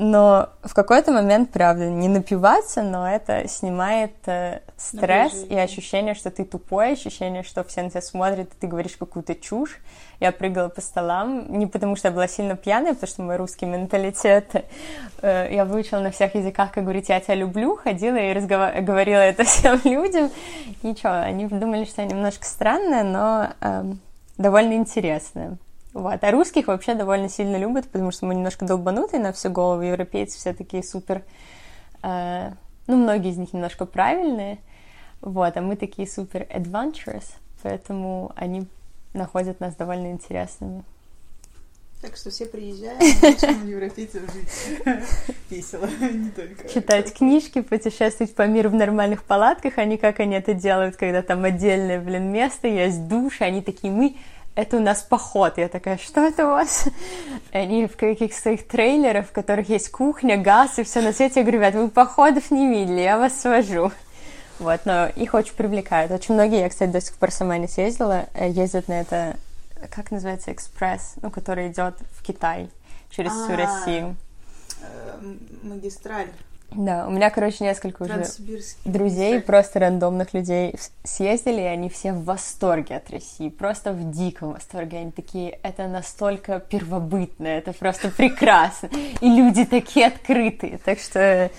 Но в какой-то момент, правда, не напиваться, но это снимает э, стресс и ощущение, что ты тупой, ощущение, что все на тебя смотрят, и ты говоришь какую-то чушь. Я прыгала по столам, не потому что я была сильно пьяная, потому что мой русский менталитет, э, я выучила на всех языках, как говорить «я тебя люблю», ходила и разгов... говорила это [laughs] всем людям. Ничего, они думали, что я немножко странная, но э, довольно интересная. Вот. А русских вообще довольно сильно любят, потому что мы немножко долбанутые на всю голову. Европейцы все такие супер... Э, ну, многие из них немножко правильные. Вот. А мы такие супер adventurous. Поэтому они находят нас довольно интересными. Так что все приезжают, начнем европейцев жить [laughs] весело, не только... Читать книжки, путешествовать по миру в нормальных палатках, они как они это делают, когда там отдельное, блин, место, есть душ, они такие, мы это у нас поход. Я такая, что это у вас? Они в каких-то своих трейлерах, в которых есть кухня, газ и все на свете. Я говорю, ребят, вы походов не видели, я вас свожу. Вот, но их очень привлекают. Очень многие, я, кстати, до сих пор сама не съездила, э, ездят на это, как называется, экспресс, ну, который идет в Китай через всю а, Россию. Э, магистраль. Да, у меня, короче, несколько уже друзей, просто рандомных людей съездили, и они все в восторге от России, просто в диком восторге. Они такие, это настолько первобытно, это просто прекрасно, и люди такие открытые. Так что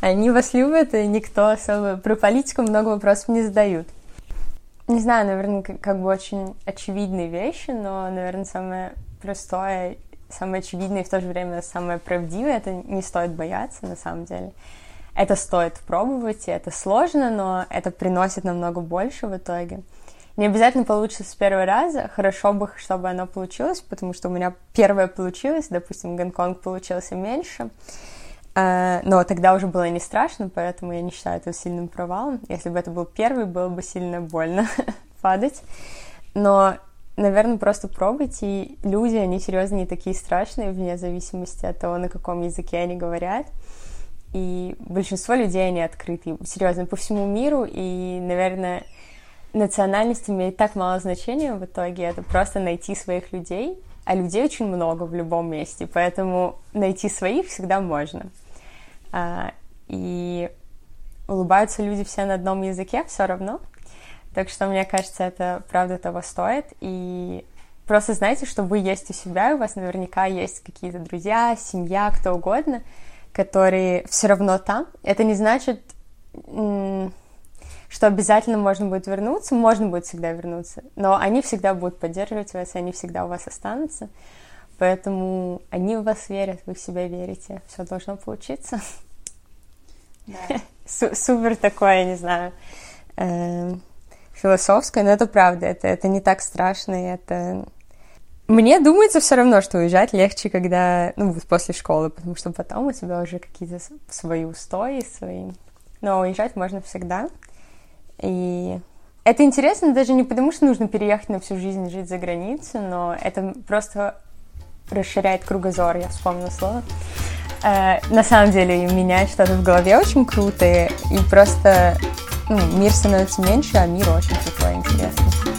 они вас любят, и никто особо про политику много вопросов не задают. Не знаю, наверное, как бы очень очевидные вещи, но, наверное, самое простое самое очевидное и в то же время самое правдивое, это не стоит бояться на самом деле. Это стоит пробовать, и это сложно, но это приносит намного больше в итоге. Не обязательно получится с первого раза, хорошо бы, чтобы оно получилось, потому что у меня первое получилось, допустим, Гонконг получился меньше, э, но тогда уже было не страшно, поэтому я не считаю это сильным провалом. Если бы это был первый, было бы сильно больно [laughs] падать. Но наверное, просто пробуйте. И люди, они серьезно не такие страшные, вне зависимости от того, на каком языке они говорят. И большинство людей, они открыты, серьезно, по всему миру. И, наверное, национальность имеет так мало значения в итоге. Это просто найти своих людей. А людей очень много в любом месте, поэтому найти своих всегда можно. А, и улыбаются люди все на одном языке все равно, так что, мне кажется, это правда того стоит. И просто знайте, что вы есть у себя, у вас наверняка есть какие-то друзья, семья, кто угодно, которые все равно там. Это не значит, что обязательно можно будет вернуться, можно будет всегда вернуться, но они всегда будут поддерживать вас, и они всегда у вас останутся. Поэтому они в вас верят, вы в себя верите, все должно получиться. Да. Супер такое, я не знаю, эм, философское, но это правда, это, это не так страшно, и это... Мне думается все равно, что уезжать легче, когда, ну, вот после школы, потому что потом у тебя уже какие-то свои устои, свои... Но уезжать можно всегда. И это интересно даже не потому, что нужно переехать на всю жизнь жить за границу, но это просто расширяет кругозор, я вспомнила слово. Э, на самом деле меняет что-то в голове очень круто, и просто ну, мир становится меньше, а мир очень такой интересный.